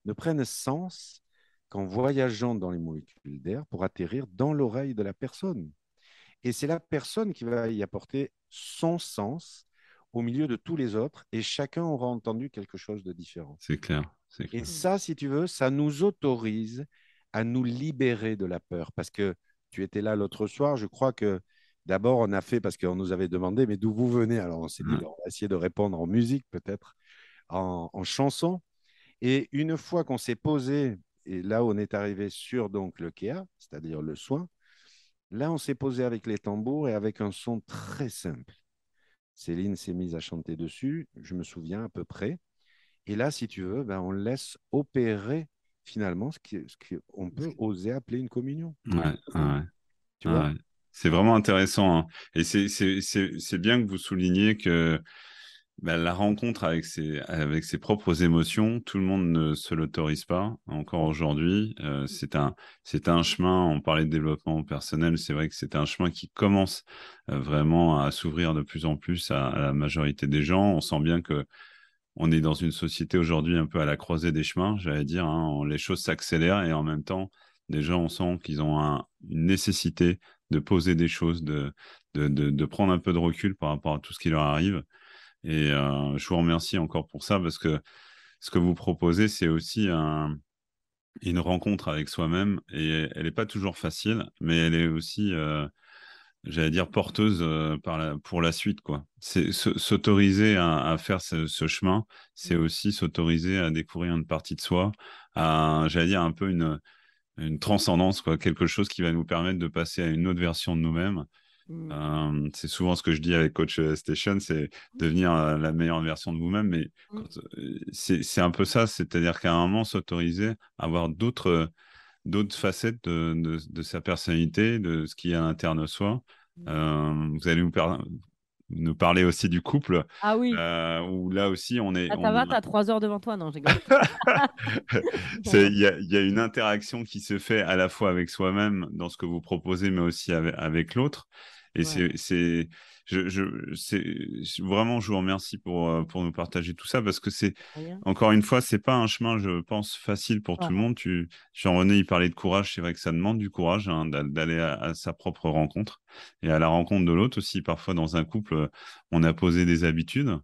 ne prennent sens qu'en voyageant dans les molécules d'air pour atterrir dans l'oreille de la personne. Et c'est la personne qui va y apporter son sens au milieu de tous les autres et chacun aura entendu quelque chose de différent. C'est clair, clair. Et ça, si tu veux, ça nous autorise à nous libérer de la peur. Parce que tu étais là l'autre soir, je crois que d'abord on a fait, parce qu'on nous avait demandé, mais d'où vous venez? Alors on s'est dit, on va essayer de répondre en musique peut-être, en, en chanson. Et une fois qu'on s'est posé, et là on est arrivé sur donc le Kea, c'est-à-dire le soin, là on s'est posé avec les tambours et avec un son très simple. Céline s'est mise à chanter dessus, je me souviens à peu près. Et là, si tu veux, ben, on laisse opérer finalement ce qu'on peut oser appeler une communion. Ouais, C'est vraiment intéressant. Hein. Et c'est bien que vous souligniez que bah, la rencontre avec ses, avec ses propres émotions, tout le monde ne se l'autorise pas encore aujourd'hui. Euh, c'est un, c'est un chemin, on parlait de développement personnel, c'est vrai que c'est un chemin qui commence euh, vraiment à s'ouvrir de plus en plus à, la majorité des gens. On sent bien que on est dans une société aujourd'hui un peu à la croisée des chemins, j'allais dire. Hein. les choses s'accélèrent et en même temps, des gens, on sent qu'ils ont une nécessité de poser des choses, de, de, de, de prendre un peu de recul par rapport à tout ce qui leur arrive. Et euh, je vous remercie encore pour ça parce que ce que vous proposez, c'est aussi une rencontre avec soi-même et elle n'est pas toujours facile, mais elle est aussi, euh, j'allais dire, porteuse euh, pour la suite. quoi. C'est s'autoriser à, faire ce, chemin, c'est aussi s'autoriser à découvrir une partie de soi, à, j'allais dire, un peu une, une transcendance, quoi, quelque chose qui va nous permettre de passer à une autre version de nous-mêmes Mmh. c'est souvent ce que je dis avec Coach Station, c'est devenir euh, la meilleure version de vous-même. Mais mmh. c'est un peu ça, c'est-à-dire qu'à un moment, s'autoriser à avoir d'autres d'autres facettes de, de, sa personnalité, de ce qui est à l'interne de soi. Mmh. vous allez nous, nous, parler aussi du couple. Ah oui. où là aussi, on est. Ah, ça va, t'as trois heures devant toi, non j'ai Il y, y, a une interaction qui se fait à la fois avec soi-même dans ce que vous proposez, mais aussi avec, avec l'autre. Et c'est, je, je, vraiment, je vous remercie pour, euh, pour nous partager tout ça parce que c'est, encore une fois, c'est pas un chemin, je pense, facile pour tout le monde. Tu, Jean-René, il parlait de courage. C'est vrai que ça demande du courage hein, d'aller à, sa propre rencontre et à la rencontre de l'autre aussi. Parfois, dans un couple, on a posé des habitudes,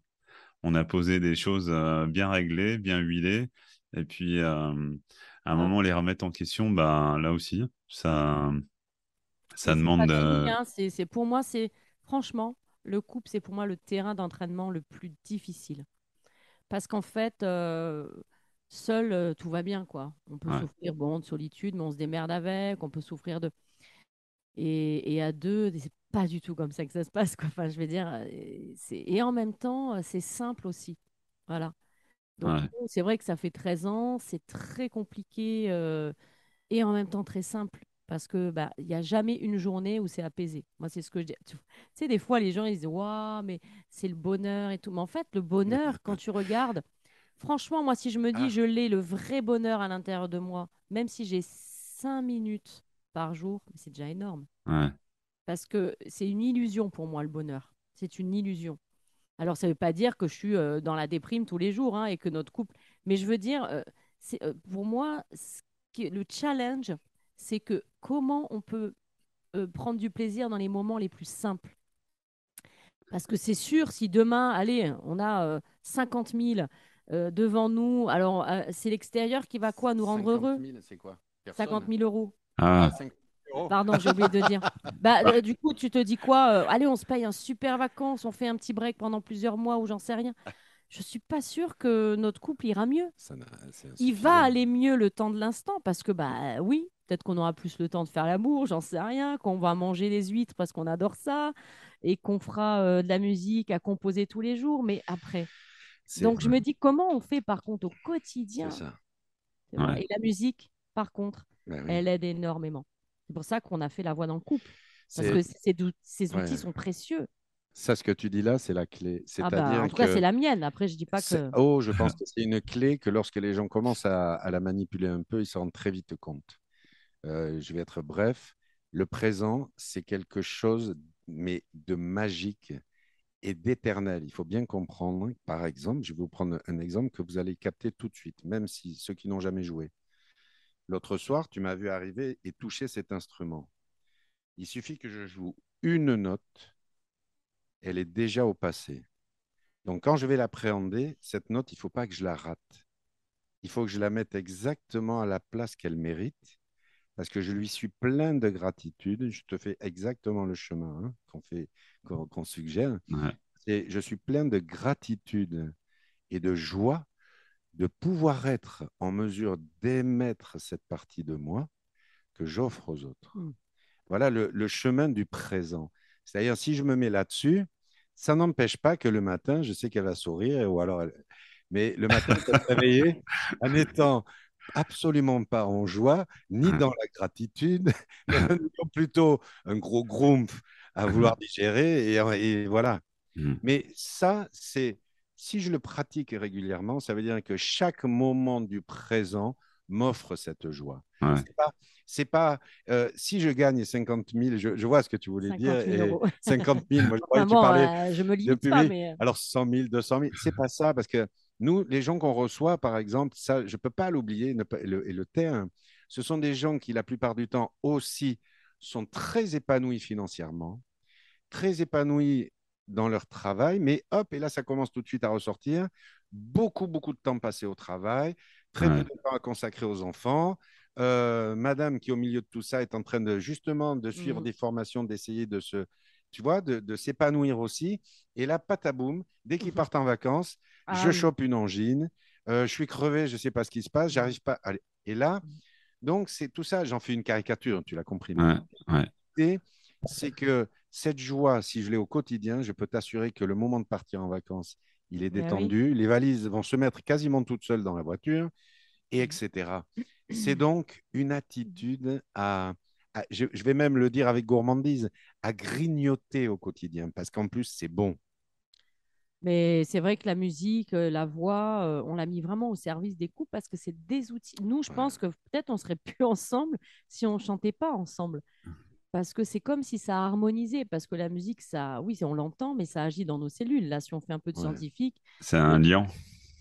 on a posé des choses euh, bien réglées, bien huilées. Et puis, euh, à un moment, les remettre en question, ben, là aussi, ça ça demande. Hein, c'est pour moi, c'est franchement, le couple, c'est pour moi le terrain d'entraînement le plus difficile. Parce qu'en fait, euh, seul, euh, tout va bien, quoi. On peut souffrir bon, de solitude, mais on se démerde avec. On peut souffrir de. Et, et à deux, c'est pas du tout comme ça que ça se passe, quoi. Enfin, je vais dire. Euh, et en même temps, c'est simple aussi. Voilà. Donc, c'est vrai que ça fait 13 ans, c'est très compliqué et en même temps très simple parce que bah il y a jamais une journée où c'est apaisé. Moi c'est ce que je dis. Tu sais des fois les gens ils disent waouh mais c'est le bonheur et tout. Mais en fait le bonheur quand tu regardes, franchement moi si je me dis ah. je l'ai le vrai bonheur à l'intérieur de moi, même si j'ai cinq minutes par jour, c'est déjà énorme. Parce que c'est une illusion pour moi le bonheur. C'est une illusion. Alors ça veut pas dire que je suis euh, dans la déprime tous les jours hein, et que notre couple. Mais je veux dire, euh, c'est euh, pour moi le challenge c'est que comment on peut euh, prendre du plaisir dans les moments les plus simples. Parce que c'est sûr, si demain, allez, on a 50 euh, 000 euh, devant nous, alors c'est l'extérieur qui va quoi nous rendre heureux 000, c'est quoi? 50 000 euros. Ah. Pardon, j'ai oublié de dire. Bah, euh, du coup, tu te dis quoi euh, Allez, on se paye un super vacances, on fait un petit break pendant plusieurs mois ou j'en sais rien. Je suis pas sûre que notre couple ira mieux. Il va aller mieux le temps de l'instant parce que, bah oui, peut-être qu'on aura plus le temps de faire l'amour, j'en sais rien, qu'on va manger les huîtres parce qu'on adore ça et qu'on fera euh, de la musique à composer tous les jours. Mais après. Donc, je me dis comment on fait par contre au quotidien. Ça. Et la musique, par contre, ben elle aide énormément. C'est pour ça qu'on a fait la voix dans le couple. Parce que ces, outils sont précieux. Ça, ce que tu dis là, c'est la clé. Ah bah, en tout cas, c'est la mienne. Après, je dis pas que. Oh, je pense que c'est une clé que lorsque les gens commencent à, la manipuler un peu, ils s'en rendent très vite compte. Euh, je vais être bref. Le présent, c'est quelque chose, mais de magique et d'éternel. Il faut bien comprendre. Par exemple, je vais vous prendre un exemple que vous allez capter tout de suite, même si ceux qui n'ont jamais joué. L'autre soir, tu m'as vu arriver et toucher cet instrument. Il suffit que je joue une note, elle est déjà au passé. Donc quand je vais l'appréhender, cette note, il ne faut pas que je la rate. Il faut que je la mette exactement à la place qu'elle mérite, parce que je lui suis plein de gratitude. Je te fais exactement le chemin hein, qu'on fait, qu'on suggère. Et je suis plein de gratitude et de joie de pouvoir être en mesure d'émettre cette partie de moi que j'offre aux autres. Hmm. Voilà le, chemin du présent. C'est-à-dire, si je me mets là-dessus, ça n'empêche pas que le matin, je sais qu'elle va sourire, ou alors mais le matin, elle se réveiller en étant absolument pas en joie, ni dans la gratitude, mais plutôt un gros gromph à vouloir digérer, et voilà. Hmm. Mais ça, c'est si je le pratique régulièrement, ça veut dire que chaque moment du présent m'offre cette joie. C'est pas, euh, si je gagne 50 000, je, vois ce que tu voulais dire. Et 50 000, moi je croyais que tu parlais. Euh, je me limite pas, mais... Euh. Alors 100 000, 200 000, c'est pas ça parce que nous, les gens qu'on reçoit, par exemple, ça, je peux pas l'oublier et le, le taire. Ce sont des gens qui, la plupart du temps, aussi sont très épanouis financièrement, très épanouis dans leur travail, mais hop, et là, ça commence tout de suite à ressortir. Beaucoup, beaucoup de temps passé au travail, très peu de temps à consacrer aux enfants. Euh, madame qui, au milieu de tout ça, est en train de justement de suivre mmh. des formations, d'essayer de se, tu vois, de, s'épanouir aussi. Et là, pataboum, dès qu'ils mmh partent en vacances, ah je chope une angine, euh, je suis crevé, je ne sais pas ce qui se passe, j'arrive pas. Allez. Et là, donc, c'est tout ça, j'en fais une caricature, tu l'as compris. Et c'est que cette joie, si je l'ai au quotidien, je peux t'assurer que le moment de partir en vacances, il est ben détendu. Les valises vont se mettre quasiment toutes seules dans la voiture, et mmh. etc. C'est donc une attitude à, je, vais même le dire avec gourmandise, à grignoter au quotidien, parce qu'en plus, c'est bon. Mais c'est vrai que la musique, euh, la voix, euh, on l'a mis vraiment au service des couples parce que c'est des outils. Nous, je pense que peut-être on serait plus ensemble si on chantait pas ensemble parce que c'est comme si ça harmonisait, parce que la musique, ça, oui, on l'entend, mais ça agit dans nos cellules. Là, si on fait un peu de scientifique. C'est un lien.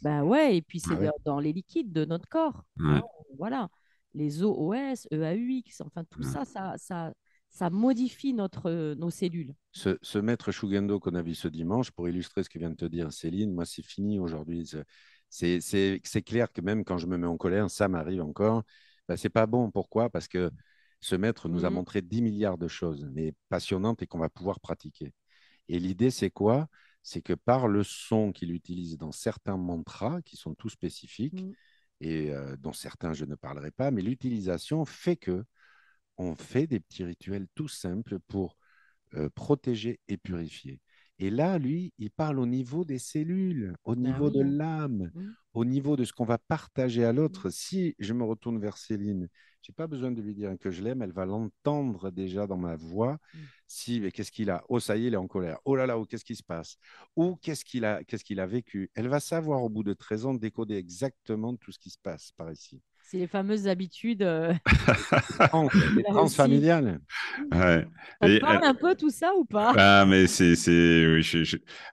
Ben ouais, et puis c'est dans les liquides de notre corps. Hein, voilà. Les OOS, EAUX, enfin tout ça, ça, ça, ça modifie notre, nos cellules. Ce, maître Shugendo qu'on a vu ce dimanche, pour illustrer ce que vient de te dire Céline, moi, c'est fini aujourd'hui. C'est clair que même quand je me mets en colère, ça m'arrive encore. Ben, c'est pas bon. Pourquoi? Parce que ce maître nous a mmh. montré 10 milliards de choses, mais passionnantes et qu'on va pouvoir pratiquer. Et l'idée, c'est quoi? C'est que par le son qu'il utilise dans certains mantras, qui sont tous spécifiques, mmh. et euh, dont certains je ne parlerai pas, mais l'utilisation fait que on fait des petits rituels tout simples pour euh, protéger et purifier. Et là, lui, il parle au niveau des cellules, au ben niveau de l'âme, mmh. au niveau de ce qu'on va partager à l'autre. Si je me retourne vers Céline je n'ai pas besoin de lui dire que je l'aime, elle va l'entendre déjà dans ma voix. Mm. Si, qu'est-ce qu'il a? Oh, ça y est, il est en colère. Oh là là, oh, qu'est-ce qui se passe? Ou qu'est-ce qu'il a, qu'est-ce qu'il a vécu? Elle va savoir au bout de 13 ans décoder exactement tout ce qui se passe par ici. C'est les fameuses habitudes euh... transfamiliales. Ouais. On parle un peu tout ça ou pas? Ah, mais c'est, c'est,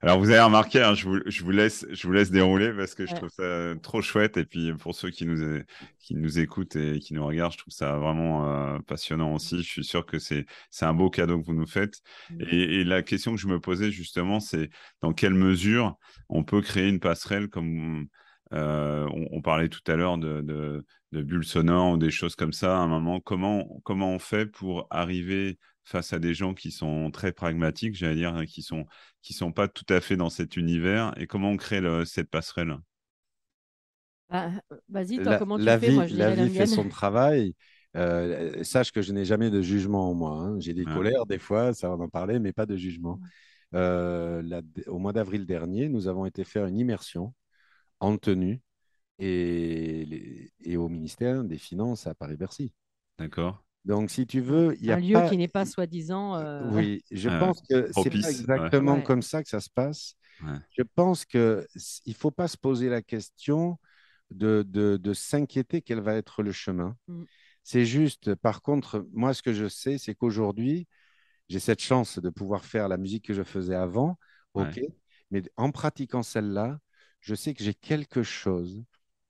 Alors vous avez remarqué, hein, je, vous, je, vous, laisse, je vous laisse dérouler parce que je trouve ça trop chouette. Et puis pour ceux qui nous, qui nous écoutent et qui nous regardent, je trouve ça vraiment euh, passionnant aussi. Je suis sûr que c'est, c'est un beau cadeau que vous nous faites. Mmh. Et, et, la question que je me posais justement, c'est dans quelle mesure on peut créer une passerelle comme on, parlait tout à l'heure de, de, bulles sonores ou des choses comme ça. À un moment, comment, comment on fait pour arriver face à des gens qui sont très pragmatiques, j'allais dire, hein, qui sont qui sont pas tout à fait dans cet univers, et comment on crée cette passerelle? Bah, Vas-y, toi, comment tu la fais? Vie, La vie fait son travail. Euh, sache que je n'ai jamais de jugement en moi. Hein. J'ai des colères des fois, ça va en parler, mais pas de jugement. Euh, au mois d'avril dernier, nous avons été faire une immersion en tenue et, et au ministère des Finances à Paris-Bercy. D'accord. Donc, si tu veux, il y a un lieu qui n'est pas soi-disant. Euh, oui, je pense que c'est pas exactement comme ça que ça se passe. Je pense que il faut pas se poser la question de, de, s'inquiéter quel va être le chemin. Mm. C'est juste, par contre, moi, ce que je sais, c'est qu'aujourd'hui, j'ai cette chance de pouvoir faire la musique que je faisais avant, ok, mais en pratiquant celle-là, je sais que j'ai quelque chose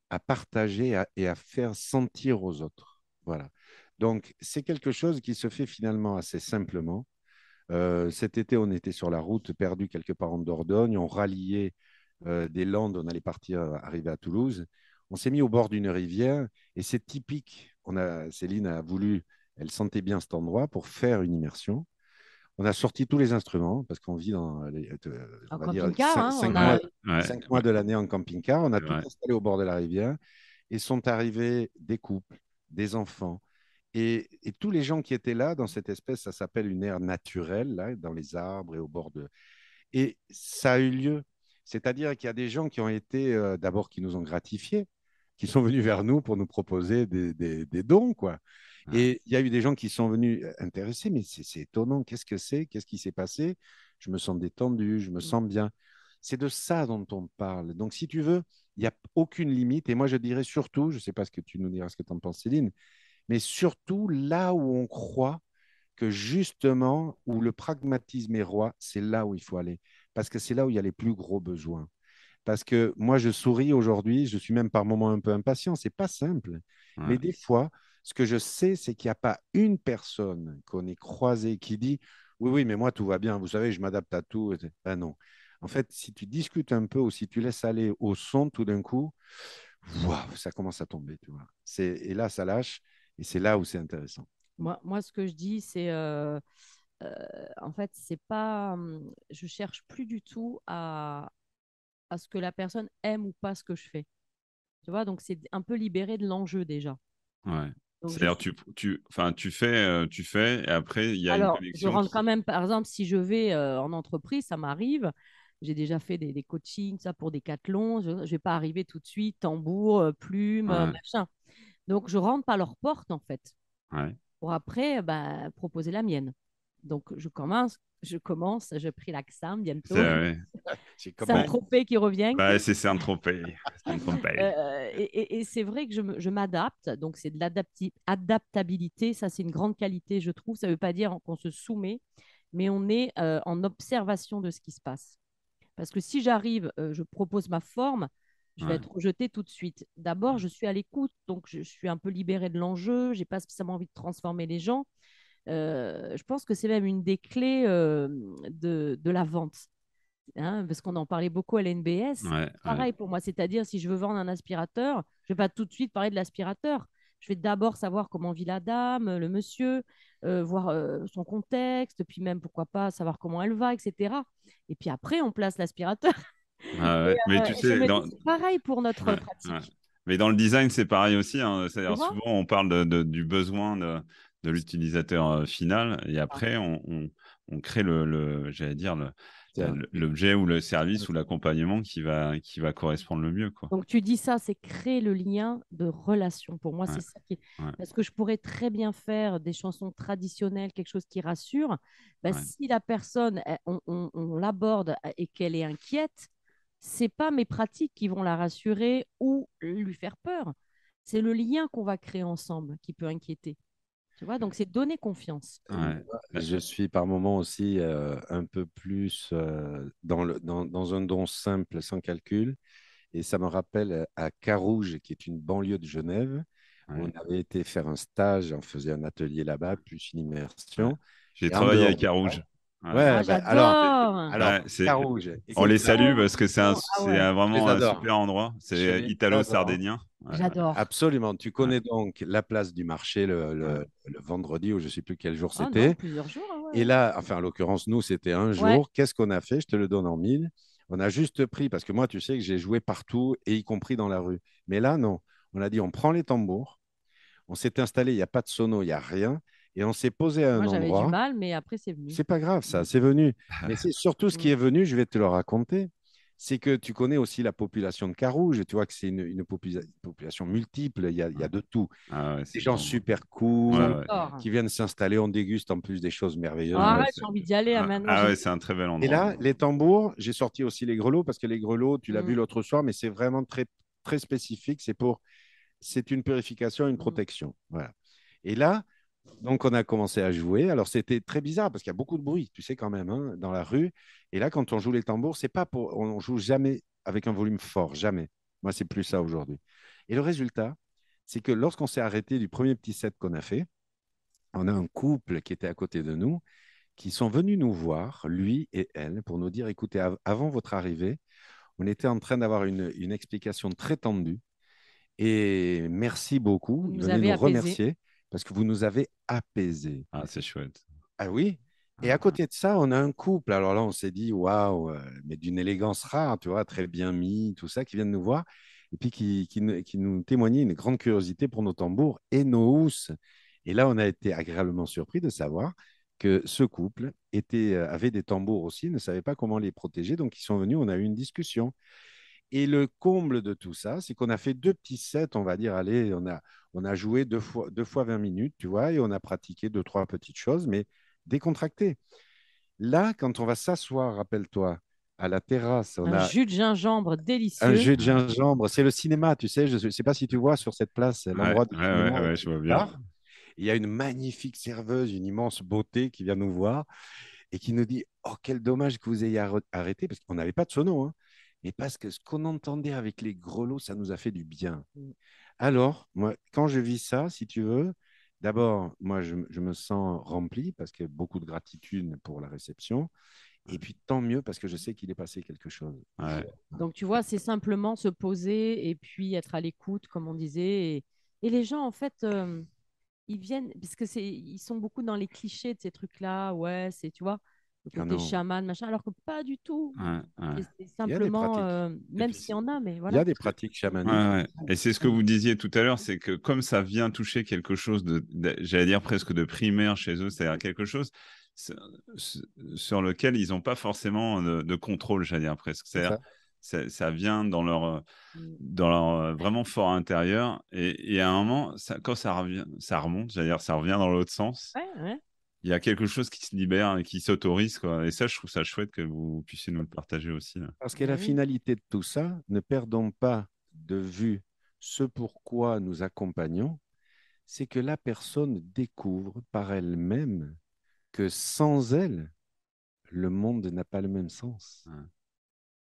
à partager et à faire sentir aux autres. Voilà. Donc, c'est quelque chose qui se fait finalement assez simplement. Euh, cet été, on était sur la route, perdu quelque part en Dordogne. On ralliait euh, des Landes, on allait partir, arriver à Toulouse. On s'est mis au bord d'une rivière et c'est typique. On a, Céline a voulu, elle sentait bien cet endroit pour faire une immersion. On a sorti tous les instruments parce qu'on vit dans les, euh, camping-car, cinq, mois, mois, de l'année en camping-car. On a tout installé au bord de la rivière et sont arrivés des couples, des enfants, et, tous les gens qui étaient là, dans cette espèce, ça s'appelle une aire naturelle, là, dans les arbres et au bord de... Et ça a eu lieu. C'est-à-dire qu'il y a des gens qui ont été, euh, d'abord, qui nous ont gratifiés, qui sont venus vers nous pour nous proposer des, des, dons, quoi. Et il y a eu des gens qui sont venus euh, intéressés, mais c'est étonnant, qu'est-ce que c'est? Qu'est-ce qui s'est passé? Je me sens détendu, je me sens bien. C'est de ça dont on parle. Donc, si tu veux, il n'y a aucune limite. Et moi, je dirais surtout, je ne sais pas ce que tu nous diras, ce que tu en penses, Céline, mais surtout là où on croit que justement, où le pragmatisme est roi, c'est là où il faut aller, parce que c'est là où il y a les plus gros besoins. Parce que moi, je souris aujourd'hui, je suis même par moments un peu impatient, c'est pas simple. Mais des fois, ce que je sais, c'est qu'il n'y a pas une personne qu'on ait croisée qui dit Oui, oui, mais moi, tout va bien, vous savez, je m'adapte à tout. Ben non. En fait, si tu discutes un peu ou si tu laisses aller au son tout d'un coup, ça commence à tomber. Tu vois. Et là, ça lâche. Et c'est là où c'est intéressant. Moi, moi, ce que je dis, c'est euh, euh, en fait, c'est pas. Hum, je cherche plus du tout à, à ce que la personne aime ou pas ce que je fais. Tu vois, donc c'est un peu libéré de l'enjeu déjà. Ouais. C'est-à-dire, tu, tu, tu, fais, euh, tu fais, et après, il y a Alors, une Je rentre quand même, par exemple, si je vais en entreprise, ça m'arrive. J'ai déjà fait des, des, coachings, ça pour des cathlons. Je ne vais pas arriver tout de suite, tambour, plume, machin. Donc, je rentre par leur porte, en fait. Pour après, bah, proposer la mienne. Donc, je commence, je commence, je pris l'accent bientôt. C'est un tropé qui revient. Bah, c'est un tropé. Euh, et, et c'est vrai que je m'adapte. Donc, c'est de l'adaptabilité. Ça, c'est une grande qualité, je trouve. Ça ne veut pas dire qu'on se soumet, mais on est euh, en observation de ce qui se passe. Parce que si j'arrive, euh, je propose ma forme, je vais être rejetée tout de suite. D'abord, je suis à l'écoute, donc je, suis un peu libérée de l'enjeu, j'ai pas spécialement envie de transformer les gens. Euh, je pense que c'est même une des clés euh, de, de, la vente. Hein, parce qu'on en parlait beaucoup à l'NBS. Pareil pour moi, c'est-à-dire si je veux vendre un aspirateur, je vais pas tout de suite parler de l'aspirateur. Je vais d'abord savoir comment vit la dame, le monsieur, euh, voir son contexte, puis même pourquoi pas savoir comment elle va, etc. Et puis après, on place l'aspirateur. Ah mais tu sais, pareil pour notre pratique. Mais dans le design, c'est pareil aussi. Hein. C'est-à-dire souvent, on parle de, du besoin de, de l'utilisateur final et après, on, on, crée le, le j'allais dire, le, l'objet ou le service ou l'accompagnement qui va, qui va correspondre le mieux. Quoi. Donc tu dis ça, c'est créer le lien de relation. Pour moi, c'est ça qui est... Parce que je pourrais très bien faire des chansons traditionnelles, quelque chose qui rassure. Bah, si la personne, on, on, on l'aborde et qu'elle est inquiète, c'est pas mes pratiques qui vont la rassurer ou lui faire peur. C'est le lien qu'on va créer ensemble qui peut inquiéter. Tu vois, donc c'est donner confiance. Je suis par moments aussi euh, un peu plus euh, dans, le, dans, un don simple, sans calcul. Et ça me rappelle euh, à Carouge, qui est une banlieue de Genève. on avait été faire un stage, on faisait un atelier là-bas, plus une immersion. J'ai travaillé à Carouge. Ah, Ouais, bah, j'adore. alors, alors Ouais, c'est- Carouge, On les salue parce que c'est un, Ah c'est ouais. un- vraiment un super endroit. C'est italo-sardinien. Ouais. J'adore. Absolument. Tu connais donc la place du marché le, le- le vendredi ou je ne sais plus quel jour Ah c'était. plusieurs jours. ouais. Et là, enfin, en l'occurrence, nous, c'était un jour. Ouais. Qu'est-ce qu'on a fait? Je te le donne en mille. On a juste pris, parce que moi, tu sais que j'ai joué partout, et y compris dans la rue. Mais là, non. On a dit, on prend les tambours. On s'est installé, il n'y a pas de sono, il n'y a rien. Et on s'est posé à un Moi, j'avais du mal, mais après, c'est venu. C'est pas grave, ça, c'est venu. Mais c'est surtout ce qui Mm. est venu, je vais te le raconter. C'est que tu connais aussi la population de Carouge. Tu vois que c'est une, une popula- population multiple. Il y a, il y a de tout. Ah ouais, c'est Des gens super cool Ouais, ouais. J'adore. qui viennent s'installer. On déguste en plus des choses merveilleuses. Ah, arrête, j'ai envie d'y aller là, Ah, maintenant. ah ouais, c'est un très bel endroit. Et là, les tambours, j'ai sorti aussi les grelots parce que les grelots, tu l'as Mm. vu l'autre soir, mais c'est vraiment très, très spécifique. C'est pour, c'est une purification, une Mm. protection. Voilà. Et là, donc on a commencé à jouer. Alors c'était très bizarre parce qu'il y a beaucoup de bruit, tu sais quand même, hein, dans la rue. Et là, quand on joue les tambours, c'est pas pour, on joue jamais avec un volume fort, jamais. Moi, c'est plus ça aujourd'hui. Et le résultat, c'est que lorsqu'on s'est arrêté du premier petit set qu'on a fait, on a un couple qui était à côté de nous qui sont venus nous voir, lui et elle, pour nous dire, écoutez, av- avant votre arrivée, on était en train d'avoir une, une explication très tendue. Et merci beaucoup. Vous Ils nous venaient remercier parce que vous nous avez apaisés. Ah, c'est chouette. Ah oui? Et à côté de ça, on a un couple. Alors là, on s'est dit, waouh, euh, mais d'une élégance rare, tu vois, très bien mis, tout ça, qui viennent nous voir. Et puis qui, qui, nous- qui nous témoignaient une grande curiosité pour nos tambours et nos housses. Et là, on a été agréablement surpris de savoir que ce couple était, euh, avait des tambours aussi, ne savait pas comment les protéger. Donc, ils sont venus, on a eu une discussion. Et le comble de tout ça, c'est qu'on a fait deux petits sets, on va dire, allez, on a, on a joué deux fois, deux fois 20 minutes, tu vois, et on a pratiqué deux, trois petites choses, mais décontractées. Là, quand on va s'asseoir, rappelle-toi, à la terrasse, on Un a jus de gingembre délicieux. un jus de gingembre. C'est le cinéma, tu sais, je ne sais pas si tu vois sur cette place, l'endroit ouais, ouais, ouais, je vois bien. Il y a une magnifique serveuse, une immense beauté qui vient nous voir et qui nous dit Oh, quel dommage que vous ayez arr- arrêté, parce qu'on n'avait pas de sono, hein, mais parce que ce qu'on entendait avec les grelots, ça nous a fait du bien. Alors, moi, quand je vis ça, si tu veux, d'abord, moi, je, je me sens rempli parce que beaucoup de gratitude pour la réception. Et puis, tant mieux parce que je sais qu'il est passé quelque chose. Ouais. Donc, tu vois, c'est simplement se poser et puis être à l'écoute, comme on disait. Et, et les gens, en fait, euh, ils viennent, parce que c'est, ils sont beaucoup dans les clichés de ces trucs-là. Ouais, c'est, tu vois, le côté chaman, machin, alors que pas du tout. Ouais, ouais. C'est- simplement, pratiques. euh, même s'il y en a, mais Il y voilà. a des pratiques chamaniques. Ouais, ouais. Et c'est ce que vous disiez tout à l'heure, c'est que comme ça vient toucher quelque chose de, de- j'allais dire presque de primaire chez eux, c'est-à-dire quelque chose sur- lequel ils n'ont pas forcément de, de contrôle, j'allais dire presque. C'est C'est-à-dire, ça. ça vient dans leur, Mm. dans leur euh, vraiment fort intérieur. Et, et à un moment, ça, quand ça, revient, ça remonte, j'allais dire, ça revient dans l'autre sens. Ouais, ouais. Il y a quelque chose qui se libère et qui s'autorise. Quoi. Et ça, je trouve ça chouette que vous puissiez nous le partager aussi. là. Parce que la finalité de tout ça, ne perdons pas de vue ce pourquoi nous accompagnons, c'est que la personne découvre par elle-même que sans elle, le monde n'a pas le même sens. Ouais.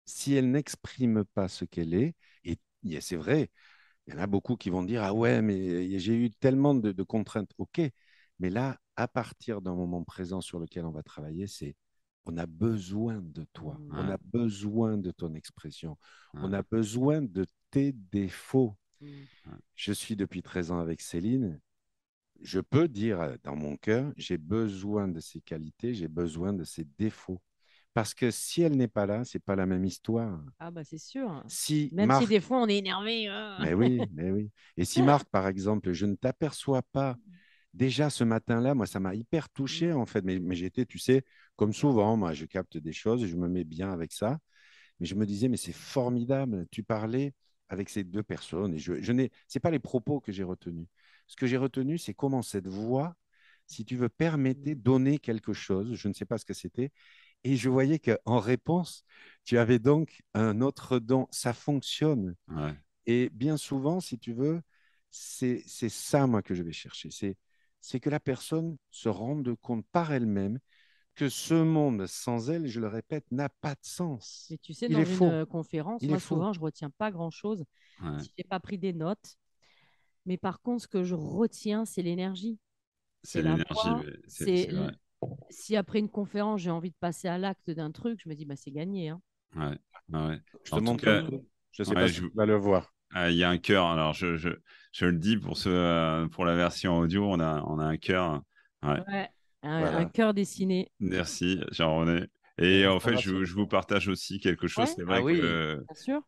Si elle n'exprime pas ce qu'elle est, et et c'est vrai, il y en a beaucoup qui vont dire Ah ouais, mais j'ai eu tellement de, de contraintes. Ok, mais là, à partir d'un moment présent sur lequel on va travailler, c'est on a besoin de toi, on Ouais. a besoin de ton expression, on a besoin de tes défauts. Mm. Je suis depuis 13 ans avec Céline. Je peux dire euh, dans mon cœur, j'ai besoin de ses qualités, j'ai besoin de ses défauts. Parce que si elle n'est pas là, c'est pas la même histoire. Ah, bah, c'est sûr. Si Même Marc si des fois on est énervé. hein. mais oui, mais oui. Et si Marc, par exemple, je ne t'aperçois pas, déjà ce matin-là, moi, ça m'a hyper touché, en fait. Mais, mais j'étais, tu sais, comme souvent, moi, je capte des choses et je me mets bien avec ça. Mais je me disais, mais c'est formidable. Tu parlais avec ces deux personnes et je, je n'ai, c'est pas les propos que j'ai retenus. Ce que j'ai retenu, c'est comment cette voix, si tu veux, permettait, donner quelque chose. Je ne sais pas ce que c'était. Et je voyais qu'en réponse, tu avais donc un autre don. Ça fonctionne. Ouais. Et bien souvent, si tu veux, c'est c'est ça, moi, que je vais chercher. C'est c'est que la personne se rende compte par elle-même que ce monde sans elle, je le répète, n'a pas de sens. Mais tu sais, Il dans une faux. euh, conférence, Il moi souvent, je retiens pas grand-chose Ouais. si j'ai pas pris des notes. Mais par contre, ce que je retiens, c'est l'énergie. C'est l'énergie. c'est- si après une conférence, j'ai envie de passer à l'acte d'un truc, je me dis, bah, c'est gagné. Hein. Ouais, ouais. Je te montre cas, Je sais pas si tu vas le voir. Ah, il y a un cœur. Alors, je, je, je, le dis pour, ce, euh, pour la version audio, on a, on a un cœur. Ouais. ouais un, un cœur dessiné. Merci, Jean-René. Et en fait, je, je, vous partage aussi quelque chose. C'est vrai ah que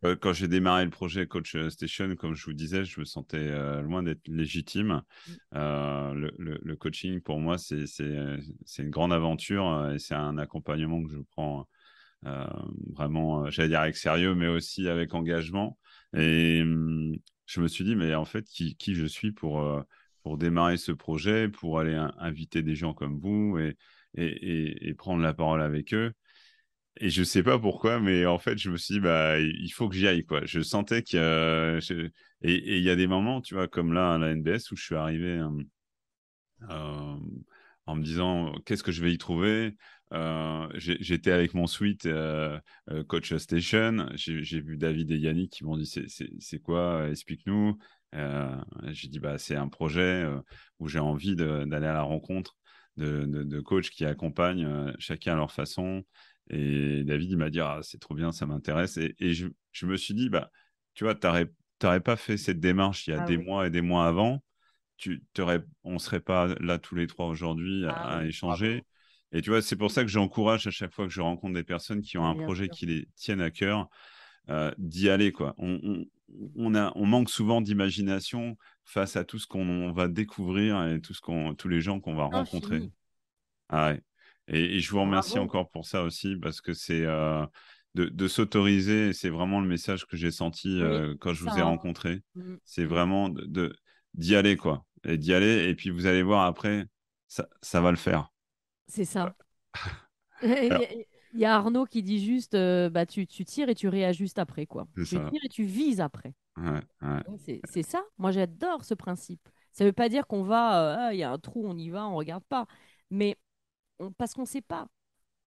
euh, quand j'ai démarré le projet Coach Station, comme je vous disais, je me sentais euh, loin d'être légitime. Mm. Euh, le, le, le, coaching, pour moi, c'est une grande aventure et c'est un accompagnement que je prends vraiment, j'allais dire avec sérieux, mais aussi avec engagement. Et hum, je me suis dit, mais en fait, qui, qui je suis pour, pour démarrer ce projet, pour aller inviter des gens comme vous et, et, et, prendre la parole avec eux. Et je sais pas pourquoi, mais en fait, je me suis dit, bah, il faut que j'y aille, quoi. Je sentais a... Et il y a des moments, tu vois, comme là, à la NBS, où je suis arrivé euh, euh, en me disant, qu'est-ce que je vais y trouver? Euh, J'étais avec mon suite Coach Station. J'ai vu David et Yannick qui m'ont dit, c'est quoi? Explique-nous. j'ai dit, bah, c'est un projet où j'ai envie d'aller à la rencontre de, de, de coachs qui accompagnent chacun à leur façon. Et David, il m'a dit, ah, c'est trop bien, ça m'intéresse. Et, je, je, me suis dit, bah, tu vois, tu n'aurais pas fait cette démarche il y a ah des mois et des mois avant. Tu, on ne serait pas là tous les trois aujourd'hui à, ah échanger. Et tu vois, c'est pour ça que j'encourage à chaque fois que je rencontre des personnes qui ont un projet qui les tiennent à cœur, euh, d'y aller. Quoi. On, on, a, on manque souvent d'imagination face à tout ce qu'on va découvrir et tout ce qu'on, tous les gens qu'on va rencontrer. Ah ouais. Et, je vous remercie encore pour ça aussi, parce que c'est euh, de, s'autoriser, c'est vraiment le message que j'ai senti euh, quand je vous ai rencontré. Mmh. C'est vraiment de d'y aller, quoi. Et d'y aller, et puis vous allez voir après, ça, ça va le faire. C'est ça. Il y a Arnaud qui dit juste, euh, bah, tu, tu, tires et tu réajustes après, quoi. Tu tires et tu vises après. C'est ça. Moi, j'adore ce principe. Ça ne veut pas dire qu'on va, ah, il y a un trou, on y va, on ne regarde pas. Mais parce qu'on ne sait pas.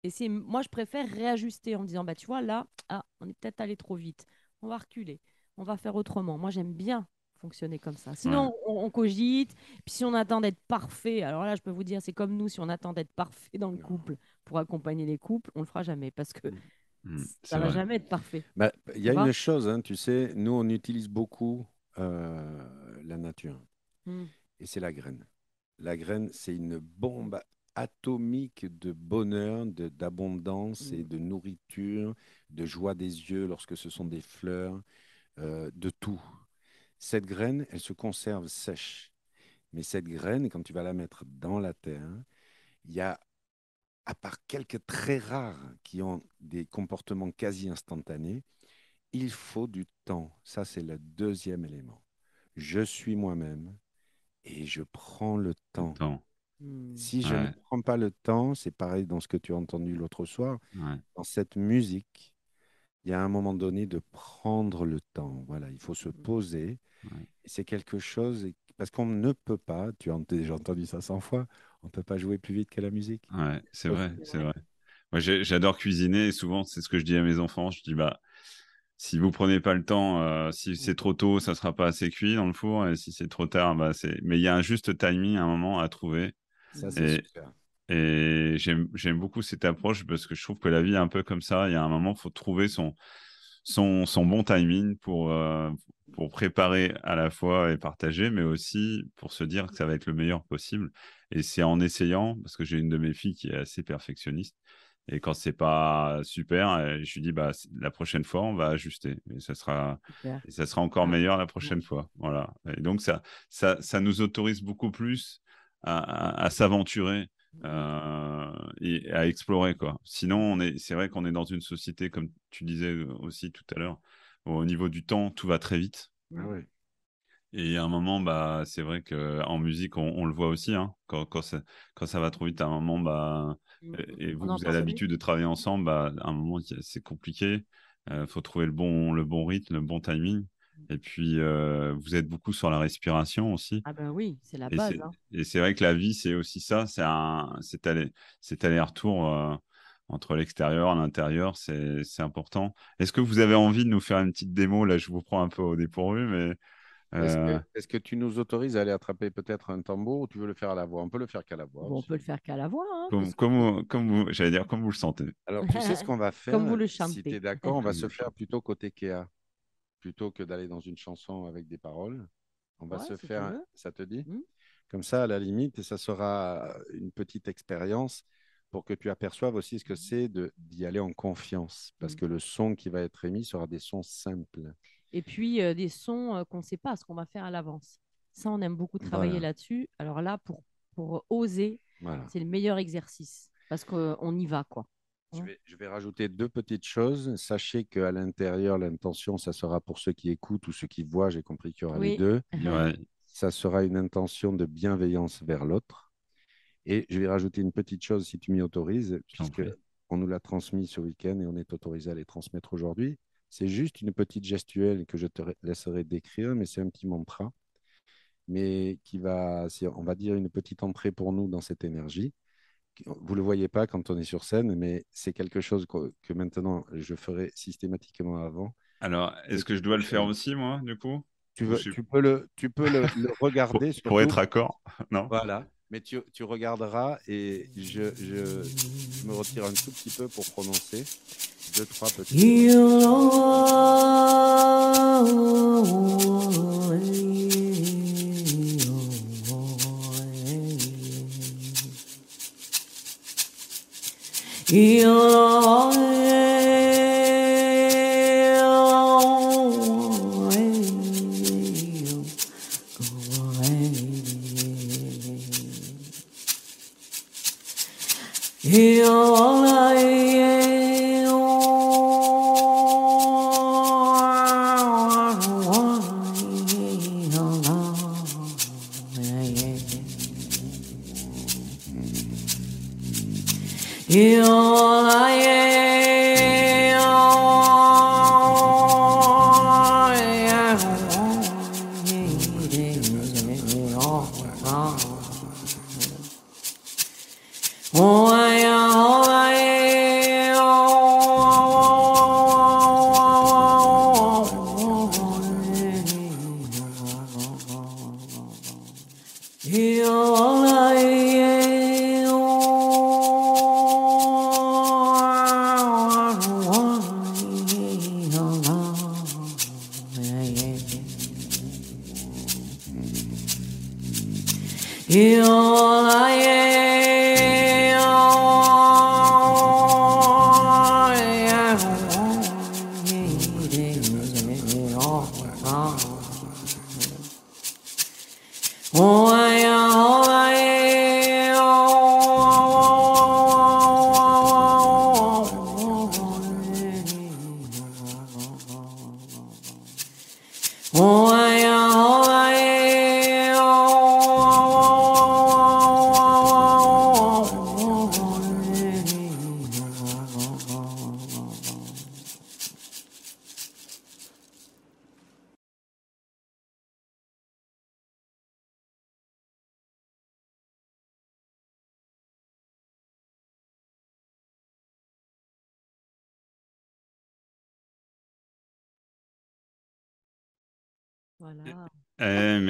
Et c'est moi, je préfère réajuster en me disant, bah, tu vois, là, ah, on est peut-être allé trop vite. On va reculer. On va faire autrement. Moi, j'aime bien fonctionner comme ça. Sinon, on, cogite. Puis si on attend d'être parfait, alors là, je peux vous dire, c'est comme nous, si on attend d'être parfait dans le couple pour accompagner les couples, on le fera jamais parce que mmh. Mmh, ça va jamais être parfait. Bah, il y a une chose, hein, tu sais, nous, on utilise beaucoup euh, la nature. Mmh. Et c'est la graine. La graine, c'est une bombe atomique de bonheur, d'abondance et mm. de nourriture, de joie des yeux lorsque ce sont des fleurs, euh, de tout. Cette graine, elle se conserve sèche. Mais cette graine, quand tu vas la mettre dans la terre, il y a, à part quelques très rares qui ont des comportements quasi instantanés, il faut du temps. Ça, c'est le deuxième élément. Je suis moi-même et je prends le temps. Hmm. Si je ne prends pas le temps, c'est pareil dans ce que tu as entendu l'autre soir, dans cette musique, il y a un moment donné de prendre le temps. Voilà, il faut se hmm. poser. C'est quelque chose, parce qu'on ne peut pas, tu as déjà entendu ça 100 fois, on ne peut pas jouer plus vite que la musique. Ouais, c'est vrai, c'est vrai. Moi, j'adore cuisiner et souvent, c'est ce que je dis à mes enfants. Je dis, bah, si vous prenez pas le temps, euh, si c'est trop tôt, ça sera pas assez cuit dans le four, et si c'est trop tard, bah, c'est. Mais il y a un juste timing, un moment à trouver et, j'aime beaucoup cette approche parce que je trouve que la vie est un peu comme ça. Il y a un moment, il faut trouver son, son, son, bon timing pour, euh, pour préparer à la fois et partager, mais aussi pour se dire que ça va être le meilleur possible. Et c'est en essayant, parce que j'ai une de mes filles qui est assez perfectionniste. Et quand c'est pas super, je lui dis bah la prochaine fois on va ajuster et ça sera et ça sera encore meilleur la prochaine fois. Voilà. Et donc ça ça ça nous autorise beaucoup plus à, s'aventurer euh, et à explorer quoi. Sinon, on est, c'est vrai qu'on est dans une société comme tu disais aussi tout à l'heure. Au niveau du temps, tout va très vite. Ah et à un moment, bah, c'est vrai qu'en musique, on, le voit aussi. Hein. quand, quand, ça, quand, ça, va trop vite, à un moment, bah, mmh. et vous, vous avez l'habitude de travailler ensemble, bah, à un moment, c'est compliqué. Il euh, faut trouver le bon, le bon rythme, le bon timing. Et puis, euh, vous êtes beaucoup sur la respiration aussi. Ah ben oui, c'est la base. Hein. Et c'est vrai que la vie, c'est aussi ça. C'est un, c'est aller, c'est aller-retour euh, entre l'extérieur et l'intérieur. C'est, c'est important. Est-ce que vous avez envie de nous faire une petite démo? Là, je vous prends un peu au dépourvu, mais Euh, Est-ce que, tu nous autorises à aller attraper peut-être un tambour ou tu veux le faire à la voix? On peut le faire qu'à la voix. Bon, on peut le faire qu'à la voix. hein, comme, comme, comme vous, j'allais dire, comme vous le sentez. Alors, tu sais ce qu'on va faire Comme vous le Si tu chantez. es d'accord, on va se faire plutôt côté Kéa. Plutôt que d'aller dans une chanson avec des paroles. On va Ouais, se faire. Ça te dit? Mhm. Comme ça, à la limite, ça sera une petite expérience pour que tu aperçoives aussi ce que c'est de- d'y aller en confiance. Parce Mhm. que le son qui va être émis sera des sons simples. Et puis euh, des sons euh, qu'on ne sait pas ce qu'on va faire à l'avance. Ça, on aime beaucoup travailler Voilà. là-dessus. Alors là, pour, pour oser, Voilà. c'est le meilleur exercice parce qu'on y va, quoi. Je vais, je vais rajouter deux petites choses. Sachez qu'à l'intérieur, l'intention, ça sera pour ceux qui écoutent ou ceux qui voient. J'ai compris qu'il y aura les deux. Ouais. Ça sera une intention de bienveillance vers l'autre. Et je vais rajouter une petite chose, si tu m'y autorises, puisque on nous l'a transmis ce week-end et on est autorisé à les transmettre aujourd'hui. C'est juste une petite gestuelle que je te ra- laisserai décrire, mais c'est un petit mantra, mais qui va, on va dire, une petite entrée pour nous dans cette énergie. Vous ne le voyez pas quand on est sur scène, mais c'est quelque chose que, que maintenant je ferai systématiquement avant. Alors, est-ce que je dois le faire aussi, moi, du coup? Tu, Je veux, suis- tu peux le, tu peux le, le pour, regarder pour être accord Non? Voilà. Mais tu, tu regarderas et je, je, je me retire un tout petit peu pour prononcer deux, trois petits. Voilà.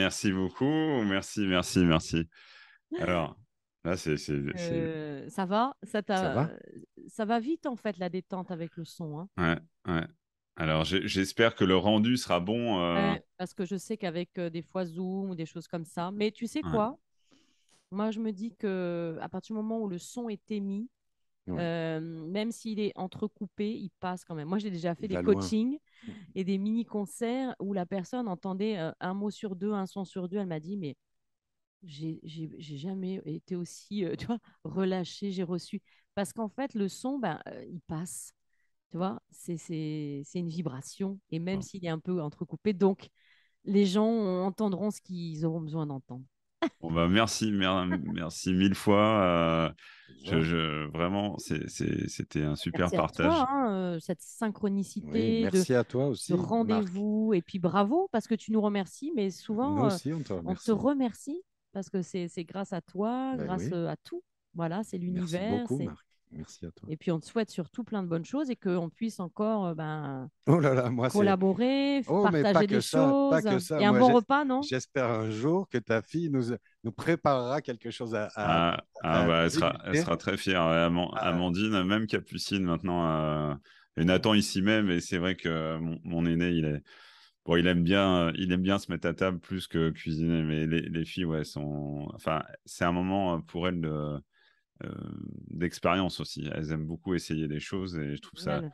Merci beaucoup. Merci, merci, merci. Alors, là, c'est. Euh, ça va? Ça, va? ça va vite, en fait, la détente avec le son. hein. Ouais, ouais. Alors, j'espère que le rendu sera bon. euh, Ouais, parce que je sais qu'avec euh, des fois Zoom ou des choses comme ça. Mais tu sais quoi? Moi, je me dis que à partir du moment où le son est émis, Ouais. euh, même s'il est entrecoupé, il passe quand même. Moi, j'ai déjà fait Il des loin. coachings et des mini-concerts où la personne entendait euh, un mot sur deux, un son sur deux. Elle m'a dit, mais j'ai jamais été aussi, euh, tu vois, relâchée, j'ai reçu. Parce qu'en fait, le son, ben, il passe. Tu vois, c'est une vibration. Et même Ouais. s'il est un peu entrecoupé, donc les gens entendront ce qu'ils auront besoin d'entendre. Bon, bah, merci, mer- merci mille fois. euh, je, je- vraiment, c'était un super Merci à partage. toi, hein, euh, cette Oui, synchronicité de, merci à toi aussi. rendez-vous. Et puis bravo, parce que tu nous remercies, mais souvent, Nous euh, aussi, on te on remercie. te remercie parce que c'est c'est grâce à toi, Ben grâce oui. à tout. Voilà, c'est Merci l'univers. beaucoup, c'est- Marc. Merci à toi. Et puis, on te souhaite surtout plein de bonnes choses et qu'on puisse encore euh, ben, Oh là là, moi, c'est. collaborer, Oh, partager des ça, pas choses. que ça. Et un Moi, bon repas, non? J'espère un jour que ta fille nous, nous préparera quelque chose à. à- Ah, ah, à bah, elle, sera, elle sera très fière. Ah. Amandine, même Capucine maintenant, euh, et Nathan ici même. Et c'est vrai que mon, mon aîné, il est. Bon, il aime bien, il aime bien se mettre à table plus que cuisiner, mais les, les filles, ouais, sont. Enfin, c'est un moment euh, pour elles de, d'expérience aussi. Elles aiment beaucoup essayer des choses et je trouve ça, Génial.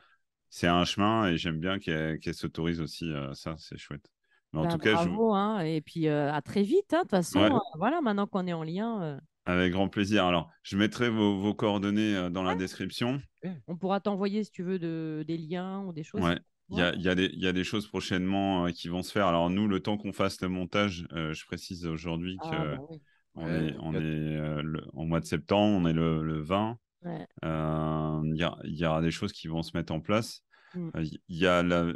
c'est un chemin et j'aime bien qu'elles s'autorisent aussi euh, ça, c'est chouette. Mais en Ben, tout cas, je, bravo, hein, Et puis, euh, à très vite. hein, De toute façon, Ouais. euh, voilà, maintenant qu'on est en lien, euh, avec grand plaisir. Alors, je mettrai vos, vos coordonnées euh, dans la description. on pourra t'envoyer, si tu veux, de, des liens ou des choses. Ouais. Il y a, y des, il y a des choses prochainement euh, qui vont se faire. Alors, nous, le temps qu'on fasse le montage, euh, je précise aujourd'hui Ah, que bah oui. On Ouais, est, on bientôt. est euh, le- en mois de septembre, on est le, le 20. Ouais. Euh, Il y, il aura des choses qui vont se mettre en place. Mm. Euh, Il y a la-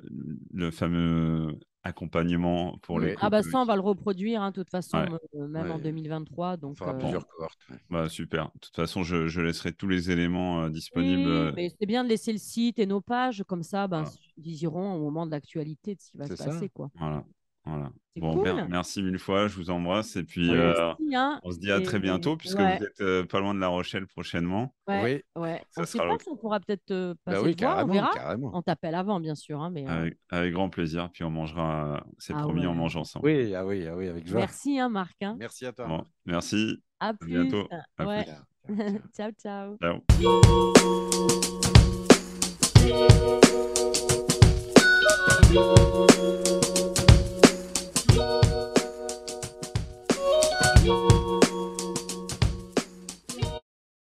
le fameux accompagnement pour Oui. les Ah, bah ça, on va le reproduire, hein, de toute façon, Ouais. euh, même en Ouais. 2023. On Donc, euh, plusieurs cohortes. ouais. Bah, super. De toute façon, je, je laisserai tous les éléments euh, disponibles. Oui, mais c'est bien de laisser le site et nos pages, comme ça, ben, ils iront au moment de l'actualité de ce qui va se ça. passer. Quoi. Voilà. Voilà. Bon, cool. mer- merci mille fois. Je vous embrasse. Et puis, Oui. euh, hein. on se dit à Et- très bientôt, puisque ouais. vous êtes euh, pas loin de La Rochelle prochainement. Ouais, ouais. Ça on sait sera pas on pourra peut-être euh, Bah passer oui, te voir, on verra. carrément. On t'appelle avant, bien sûr. hein, mais, euh, Avec, avec grand plaisir. Puis on mangera, c'est Ah promis, on ouais. mange ensemble. Oui, ah oui, ah oui, avec joie. Merci, hein, Marc. hein. Merci à toi. Bon, merci. À À plus. bientôt. À Ouais. plus. Ciao. Ciao. Ciao.